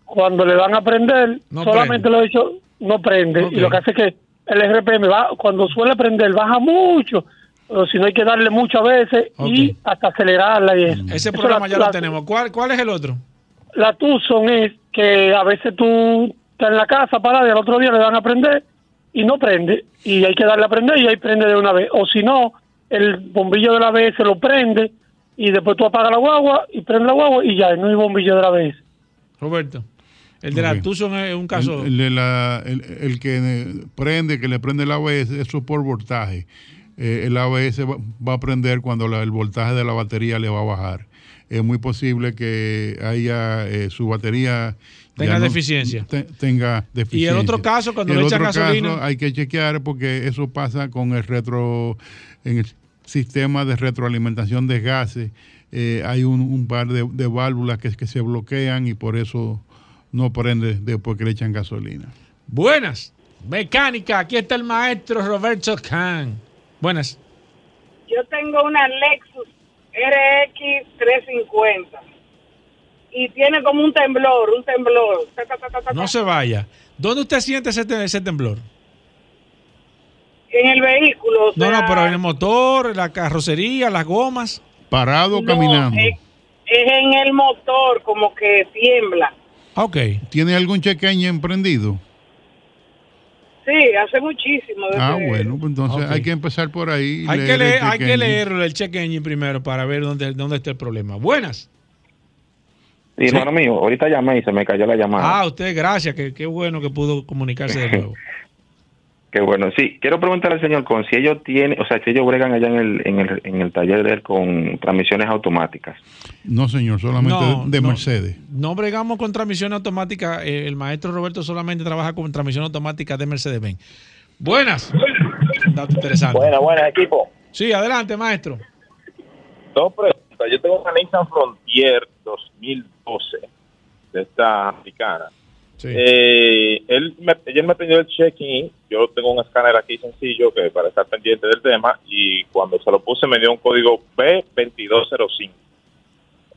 cuando le van a prender, No solamente lo he hecho, no prende. Y lo que hace es que el RPM va, cuando suele prender, baja mucho. Pero si no hay que darle muchas veces y hasta acelerarla y eso. Ese Eso programa la- ya la- lo tenemos. ¿Cuál, ¿Cuál es el otro? la Tucson es que a veces tú estás en la casa parada y al otro día le dan a prender y no prende y hay que darle a prender y ahí prende de una vez o si no el bombillo de la ABS lo prende y después tú apagas la guagua y prende la guagua y ya no hay bombillo de la ABS Roberto. El de la. Tucson es un caso... El, el de la- el- el que prende, que le prende el ABS, eso es por voltaje. Eh, el ABS va, va a prender cuando la- el voltaje de la batería le va a bajar. Es muy posible que haya eh, su batería Tenga no- deficiencia. te- tenga deficiencia. Y el otro caso, cuando el le echan gasolina. caso hay que chequear porque eso pasa con el retro, en el sistema de retroalimentación de gases. eh, hay un, un par de, de válvulas que, que se bloquean y por eso no prende después que le echan gasolina. Buenas. Mecánica. Aquí está el maestro Roberto Khan. Buenas. Yo tengo una Lexus RX 350 y tiene como un temblor, un temblor. Ta, ta, ta, ta, ta, No se vaya. ¿Dónde usted siente ese, te- ese temblor? En el vehículo. o No, no, pero en el motor, la carrocería, las gomas. Parado o no, caminando. Es, es en el motor, como que tiembla. Ok. ¿Tiene algún check engine prendido? Sí, hace muchísimo. Ah, bueno, pues entonces hay que empezar por ahí. Hay que, leer hay que leer el check engine primero para ver dónde, dónde está el problema. Buenas. Sí, hermano mío, ahorita llamé y se me cayó la llamada. Ah, usted, gracias. que- Qué bueno que pudo comunicarse de nuevo. Qué bueno. Sí, quiero preguntarle al señor con si ellos tienen, o sea, si ellos bregan allá en el, en el, en el taller de él con transmisiones automáticas. No, señor, solamente No, de no. Mercedes. No bregamos con transmisión automática. eh, el maestro Roberto solamente trabaja con transmisión automática de Mercedes-Benz. Buenas. Dato interesante. Buenas, buenas, equipo. Sí, adelante, maestro. Dos preguntas. Yo tengo una Nissan Frontier 2012 de esta americana. Eh, él me, ayer me pidió el check-in. Yo tengo un escáner aquí sencillo que para estar pendiente del tema. Y cuando se lo puse, me dio un código B2205.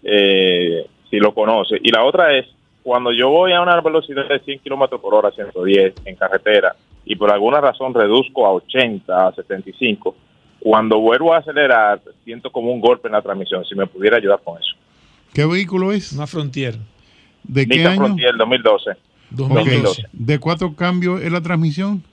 Eh, si lo conoce. Y la otra es cuando yo voy a una velocidad de 100 kilómetros por hora, 110 en carretera, y por alguna razón reduzco a 80, a 75, cuando vuelvo a acelerar, siento como un golpe en la transmisión. Si me pudiera ayudar con eso. ¿Qué vehículo es? Una Frontier. ¿De qué Nissan año? Frontier 2012. Ok. 2012. ¿De cuatro cambios es la transmisión?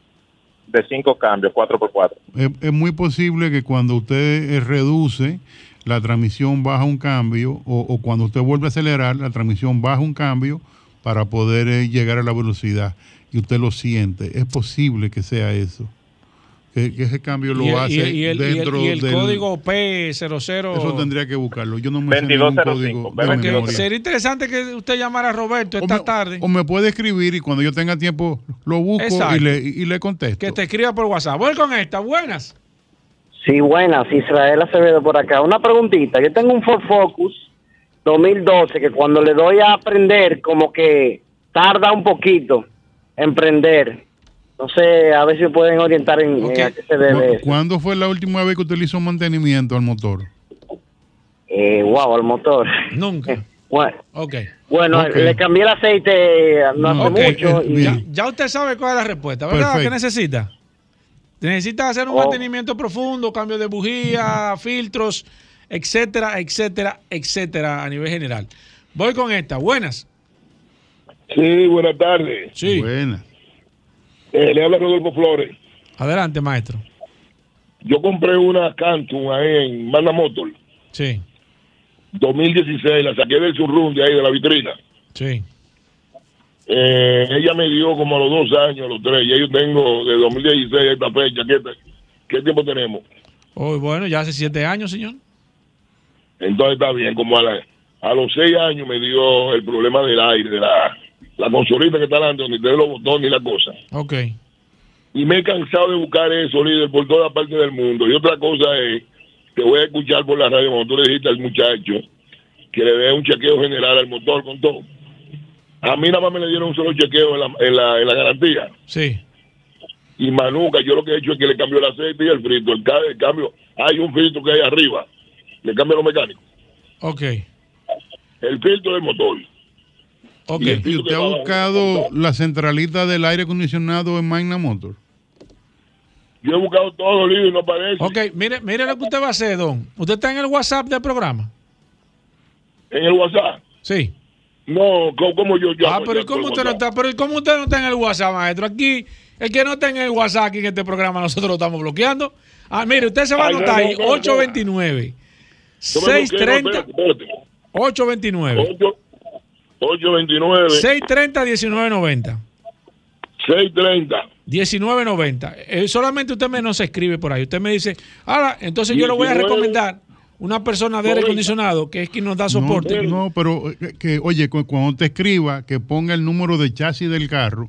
De cinco cambios, 4x4. Es, es muy posible que cuando usted eh, reduce, la transmisión baja un cambio, o, o cuando usted vuelve a acelerar, la transmisión baja un cambio para poder eh, llegar a la velocidad. Y usted lo siente. Es posible que sea eso. Que, que ese cambio lo y hace y el- y el- y el- dentro y el del... código P00. Eso tendría que buscarlo. Yo no me sé ningún 2205, código de sería interesante que usted llamara a Roberto esta tarde. O me puede escribir y cuando yo tenga tiempo lo busco y le, y le contesto. Que te escriba por WhatsApp. Voy con esta. Buenas. Sí, buenas, Israel Acevedo por acá. Una preguntita. Yo tengo un Ford Focus 2012 que cuando le doy a aprender como que tarda un poquito en prender. No sé, a ver si pueden orientar en, en a qué se debe ¿Cu- eso. ¿Cuándo fue la última vez que usted le hizo mantenimiento al motor? Eh, wow, al motor. Nunca. Bueno, Ok. bueno le cambié el aceite no hace Ok, mucho. y- Ya, ya usted sabe cuál es la respuesta, ¿verdad? ¿Qué necesita? Necesita hacer un Oh. mantenimiento profundo, cambio de bujía, filtros, etcétera, etcétera, etcétera, a nivel general. Voy con esta. Buenas. Sí, buenas tardes. Sí. Buenas. Eh, le habla Rodolfo Flores. Adelante, maestro. Yo compré una Canton ahí en Magna Motor. Sí. 2016, la saqué del surround de ahí, de la vitrina. Sí. Eh, ella me dio como a los dos años, a los tres. Ya yo tengo de 2016 a esta fecha. ¿Qué, qué tiempo tenemos? Oh, bueno, ya hace siete años, señor. Entonces está bien, como a, la- a los seis años me dio el problema del aire, de la, la consolita que está delante, donde tiene los botones y la cosa. Ok. Y me he cansado de buscar eso, líder, por toda parte del mundo. Y otra cosa es, te voy a escuchar por la radio, cuando tú le dijiste al muchacho que le dé un chequeo general al motor con todo. A mí nada más me le dieron un solo chequeo en la, en la, en la garantía. Sí. Y Manuca, yo lo que he hecho es que le cambio el aceite y el filtro. El, el cambio, hay un filtro que hay arriba. Le cambio los mecánicos. Ok. El filtro del motor. Ok. Y el ¿Y filtro usted ha buscado la centralita del aire acondicionado en Magna Motor? Yo he buscado todo, líder, y no aparece. Ok, mire, mire lo que usted va a hacer, don. ¿Usted está en el WhatsApp del programa? ¿En el WhatsApp? Sí. No, ¿cómo, cómo yo llamo? Ah, pero ya ¿y cómo usted no está? Pero ¿y cómo usted no está en el WhatsApp, maestro? Aquí, el que no está en el WhatsApp aquí en este programa, nosotros lo estamos bloqueando. Ah, mire, usted se va a anotar no, ahí, no, no. 829. Yo me bloqueo, 630. espérate, espérate. 829. 829 630 1990. 630 1990. Eh, solamente usted me nos escribe por ahí. Usted me dice, ahora, entonces yo le voy a 19. recomendar una persona de aire acondicionado que es quien nos da soporte. No, no, pero eh, que, oye, cu- cuando te escriba, que ponga el número de chasis del carro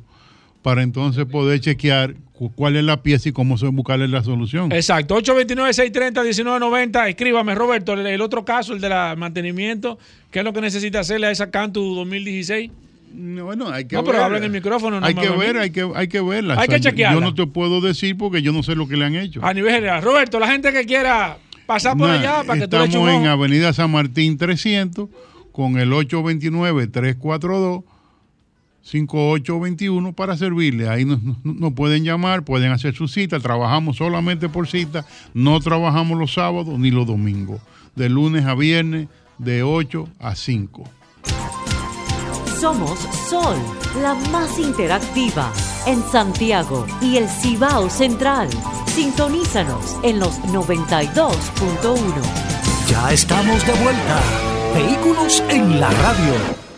para entonces poder chequear cu- cuál es la pieza y cómo se buscarle la solución. Exacto, 829-630-1990. Escríbame, Roberto, el, otro caso, el del mantenimiento, ¿qué es lo que necesita hacerle a esa Cantu 2016? No, bueno, hay que No, pero ver. habla en el micrófono. No hay que ver, hay que, hay que verla. Hay que chequearla. Yo no te puedo decir porque yo no sé lo que le han hecho. A nivel general. Roberto, la gente que quiera pasar por Nah, allá para que tú le Estamos en. Avenida San Martín 300 con el 829-342-5821 para servirle. Ahí nos pueden llamar, pueden hacer su cita. Trabajamos solamente por cita. No trabajamos los sábados ni los domingos. De lunes a viernes, de 8 a 5. Somos Sol, la más interactiva en Santiago y el Cibao Central. Sintonízanos en los 92.1. Ya estamos de vuelta. Vehículos en la radio.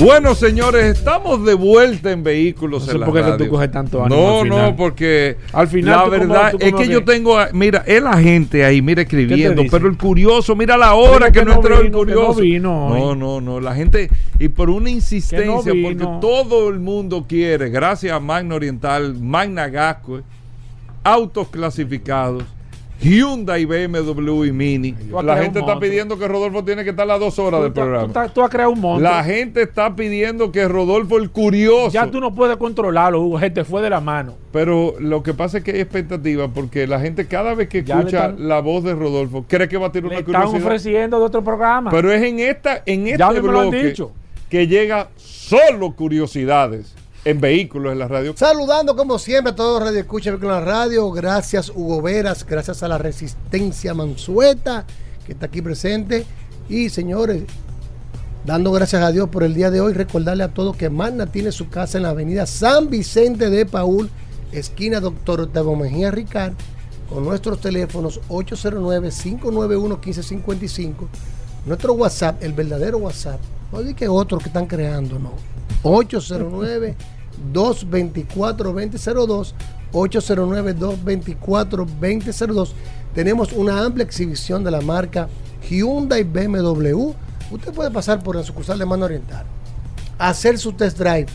Bueno, señores, estamos de vuelta en vehículos No sé en por qué tú coges tanto ánimo No, al final. no, porque Al final la tú verdad tú es que yo tengo, mira, es la gente ahí, mira escribiendo, pero el curioso, mira la hora que, que no entró el no curioso. no, no, no, la gente y por una insistencia, porque todo el mundo quiere, gracias a Magna Oriental, Magna Gasco, autos clasificados. Hyundai, BMW y Mini. La gente está pidiendo que Rodolfo tiene que estar las dos horas del Tú, programa. tú- tú has creado un monstruo. La gente está pidiendo que Rodolfo el curioso. Ya tú no puedes controlarlo, Hugo. Se te fue de la mano. Pero lo que pasa es que hay expectativa porque la gente cada vez que Ya escucha están- la voz de Rodolfo cree que va a tener Le una están curiosidad. ofreciendo de otro programa. Pero es en esta en este Ya me lo han bloque. dicho. que llega solo curiosidades en vehículos en la radio. Saludando como siempre a todos los Radio Escucha con la radio. Gracias Hugo Veras, gracias a la Resistencia Mansueta que está aquí presente. Y señores, dando gracias a Dios por el día de hoy, recordarle a todos que Magna tiene su casa en la avenida San Vicente de Paul, esquina Doctor Octavio Mejía Ricard, con nuestros teléfonos 809-591-1555, nuestro WhatsApp, el verdadero WhatsApp, no di que otros que están creando, no. 809-224-2002, 809-224-2002. Tenemos una amplia exhibición de la marca Hyundai BMW. Usted puede pasar por la sucursal de Mano Oriental, hacer su test drive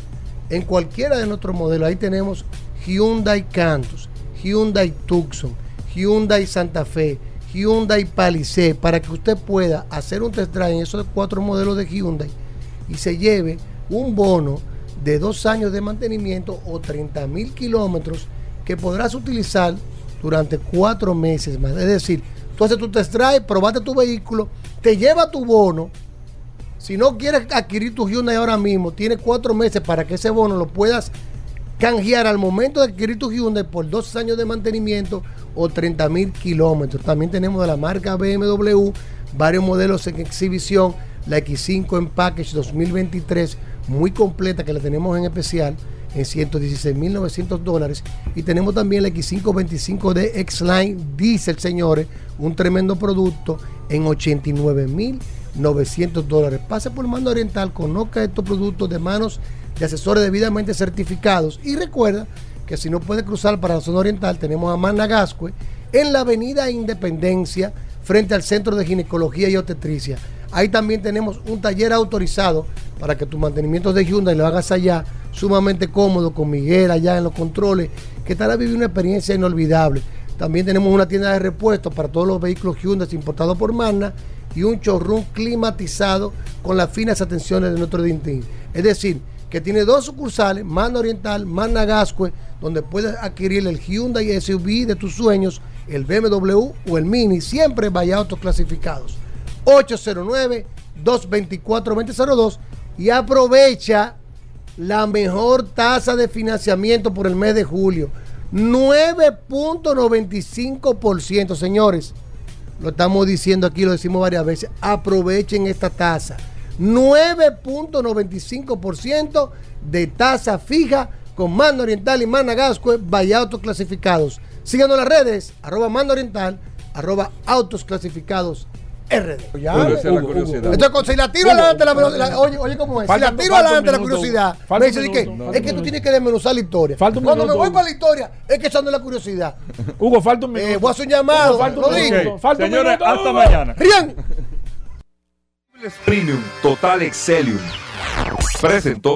en cualquiera de nuestros modelos. Ahí tenemos Hyundai Cantus, Hyundai Tucson, Hyundai Santa Fe, Hyundai Palisade, para que usted pueda hacer un test drive en esos cuatro modelos de Hyundai y se lleve un bono de dos años de mantenimiento o 30 mil kilómetros que podrás utilizar durante cuatro meses más. Es decir, tú haces tu test drive, probaste tu vehículo, te lleva tu bono. Si no quieres adquirir tu Hyundai ahora mismo, tienes cuatro meses para que ese bono lo puedas canjear al momento de adquirir tu Hyundai por dos años de mantenimiento o 30 mil kilómetros. También tenemos de la marca BMW varios modelos en exhibición. La X5 en Package 2023, muy completa, que la tenemos en especial en 116.900 dólares. Y tenemos también la X525 de X-Line Diesel, señores, un tremendo producto en 89.900 dólares. Pase por Mando Oriental, conozca estos productos de manos de asesores debidamente certificados. Y recuerda que si no puede cruzar para la zona oriental, tenemos a Managascue en la avenida Independencia, frente al Centro de Ginecología y Obstetricia. Ahí también tenemos un taller autorizado para que tus mantenimientos de Hyundai lo hagas allá, sumamente cómodo, con Miguel allá en los controles, que estará viviendo una experiencia inolvidable. También tenemos una tienda de repuestos para todos los vehículos Hyundai importados por Magna y un showroom climatizado con las finas atenciones de nuestro Dintín. Es decir, que tiene dos sucursales, Magna Oriental, Magna Gascue, donde puedes adquirir el Hyundai SUV de tus sueños, el BMW o el Mini, siempre vaya autos clasificados. 809-224-2002 y aprovecha la mejor tasa de financiamiento por el mes de julio. 9.95%, señores. Lo estamos diciendo aquí, lo decimos varias veces. Aprovechen esta tasa. 9.95% de tasa fija con Mando Oriental y Managascue, vaya autos clasificados. Síganos en las redes, arroba Mando Oriental, arroba autos clasificados RD. Ya, Hugo, esa es la curiosidad. Entonces, si la tiro Hugo, adelante, la, la- oye, oye cómo es. Falta- si la tiro falta un adelante la minuto. curiosidad, Falta me un dice que minuto. es que tú tienes que desmenuzar la historia. Falta un Cuando me minuto, voy Hugo. para la historia, es que echando la curiosidad. Hugo, falta un minuto. Eh, voy a hacer un llamado. Hugo, falta un lo minuto. digo. Falta un Señores, minuto, hasta Hugo. mañana. Rian. Premium Total Excelium presentó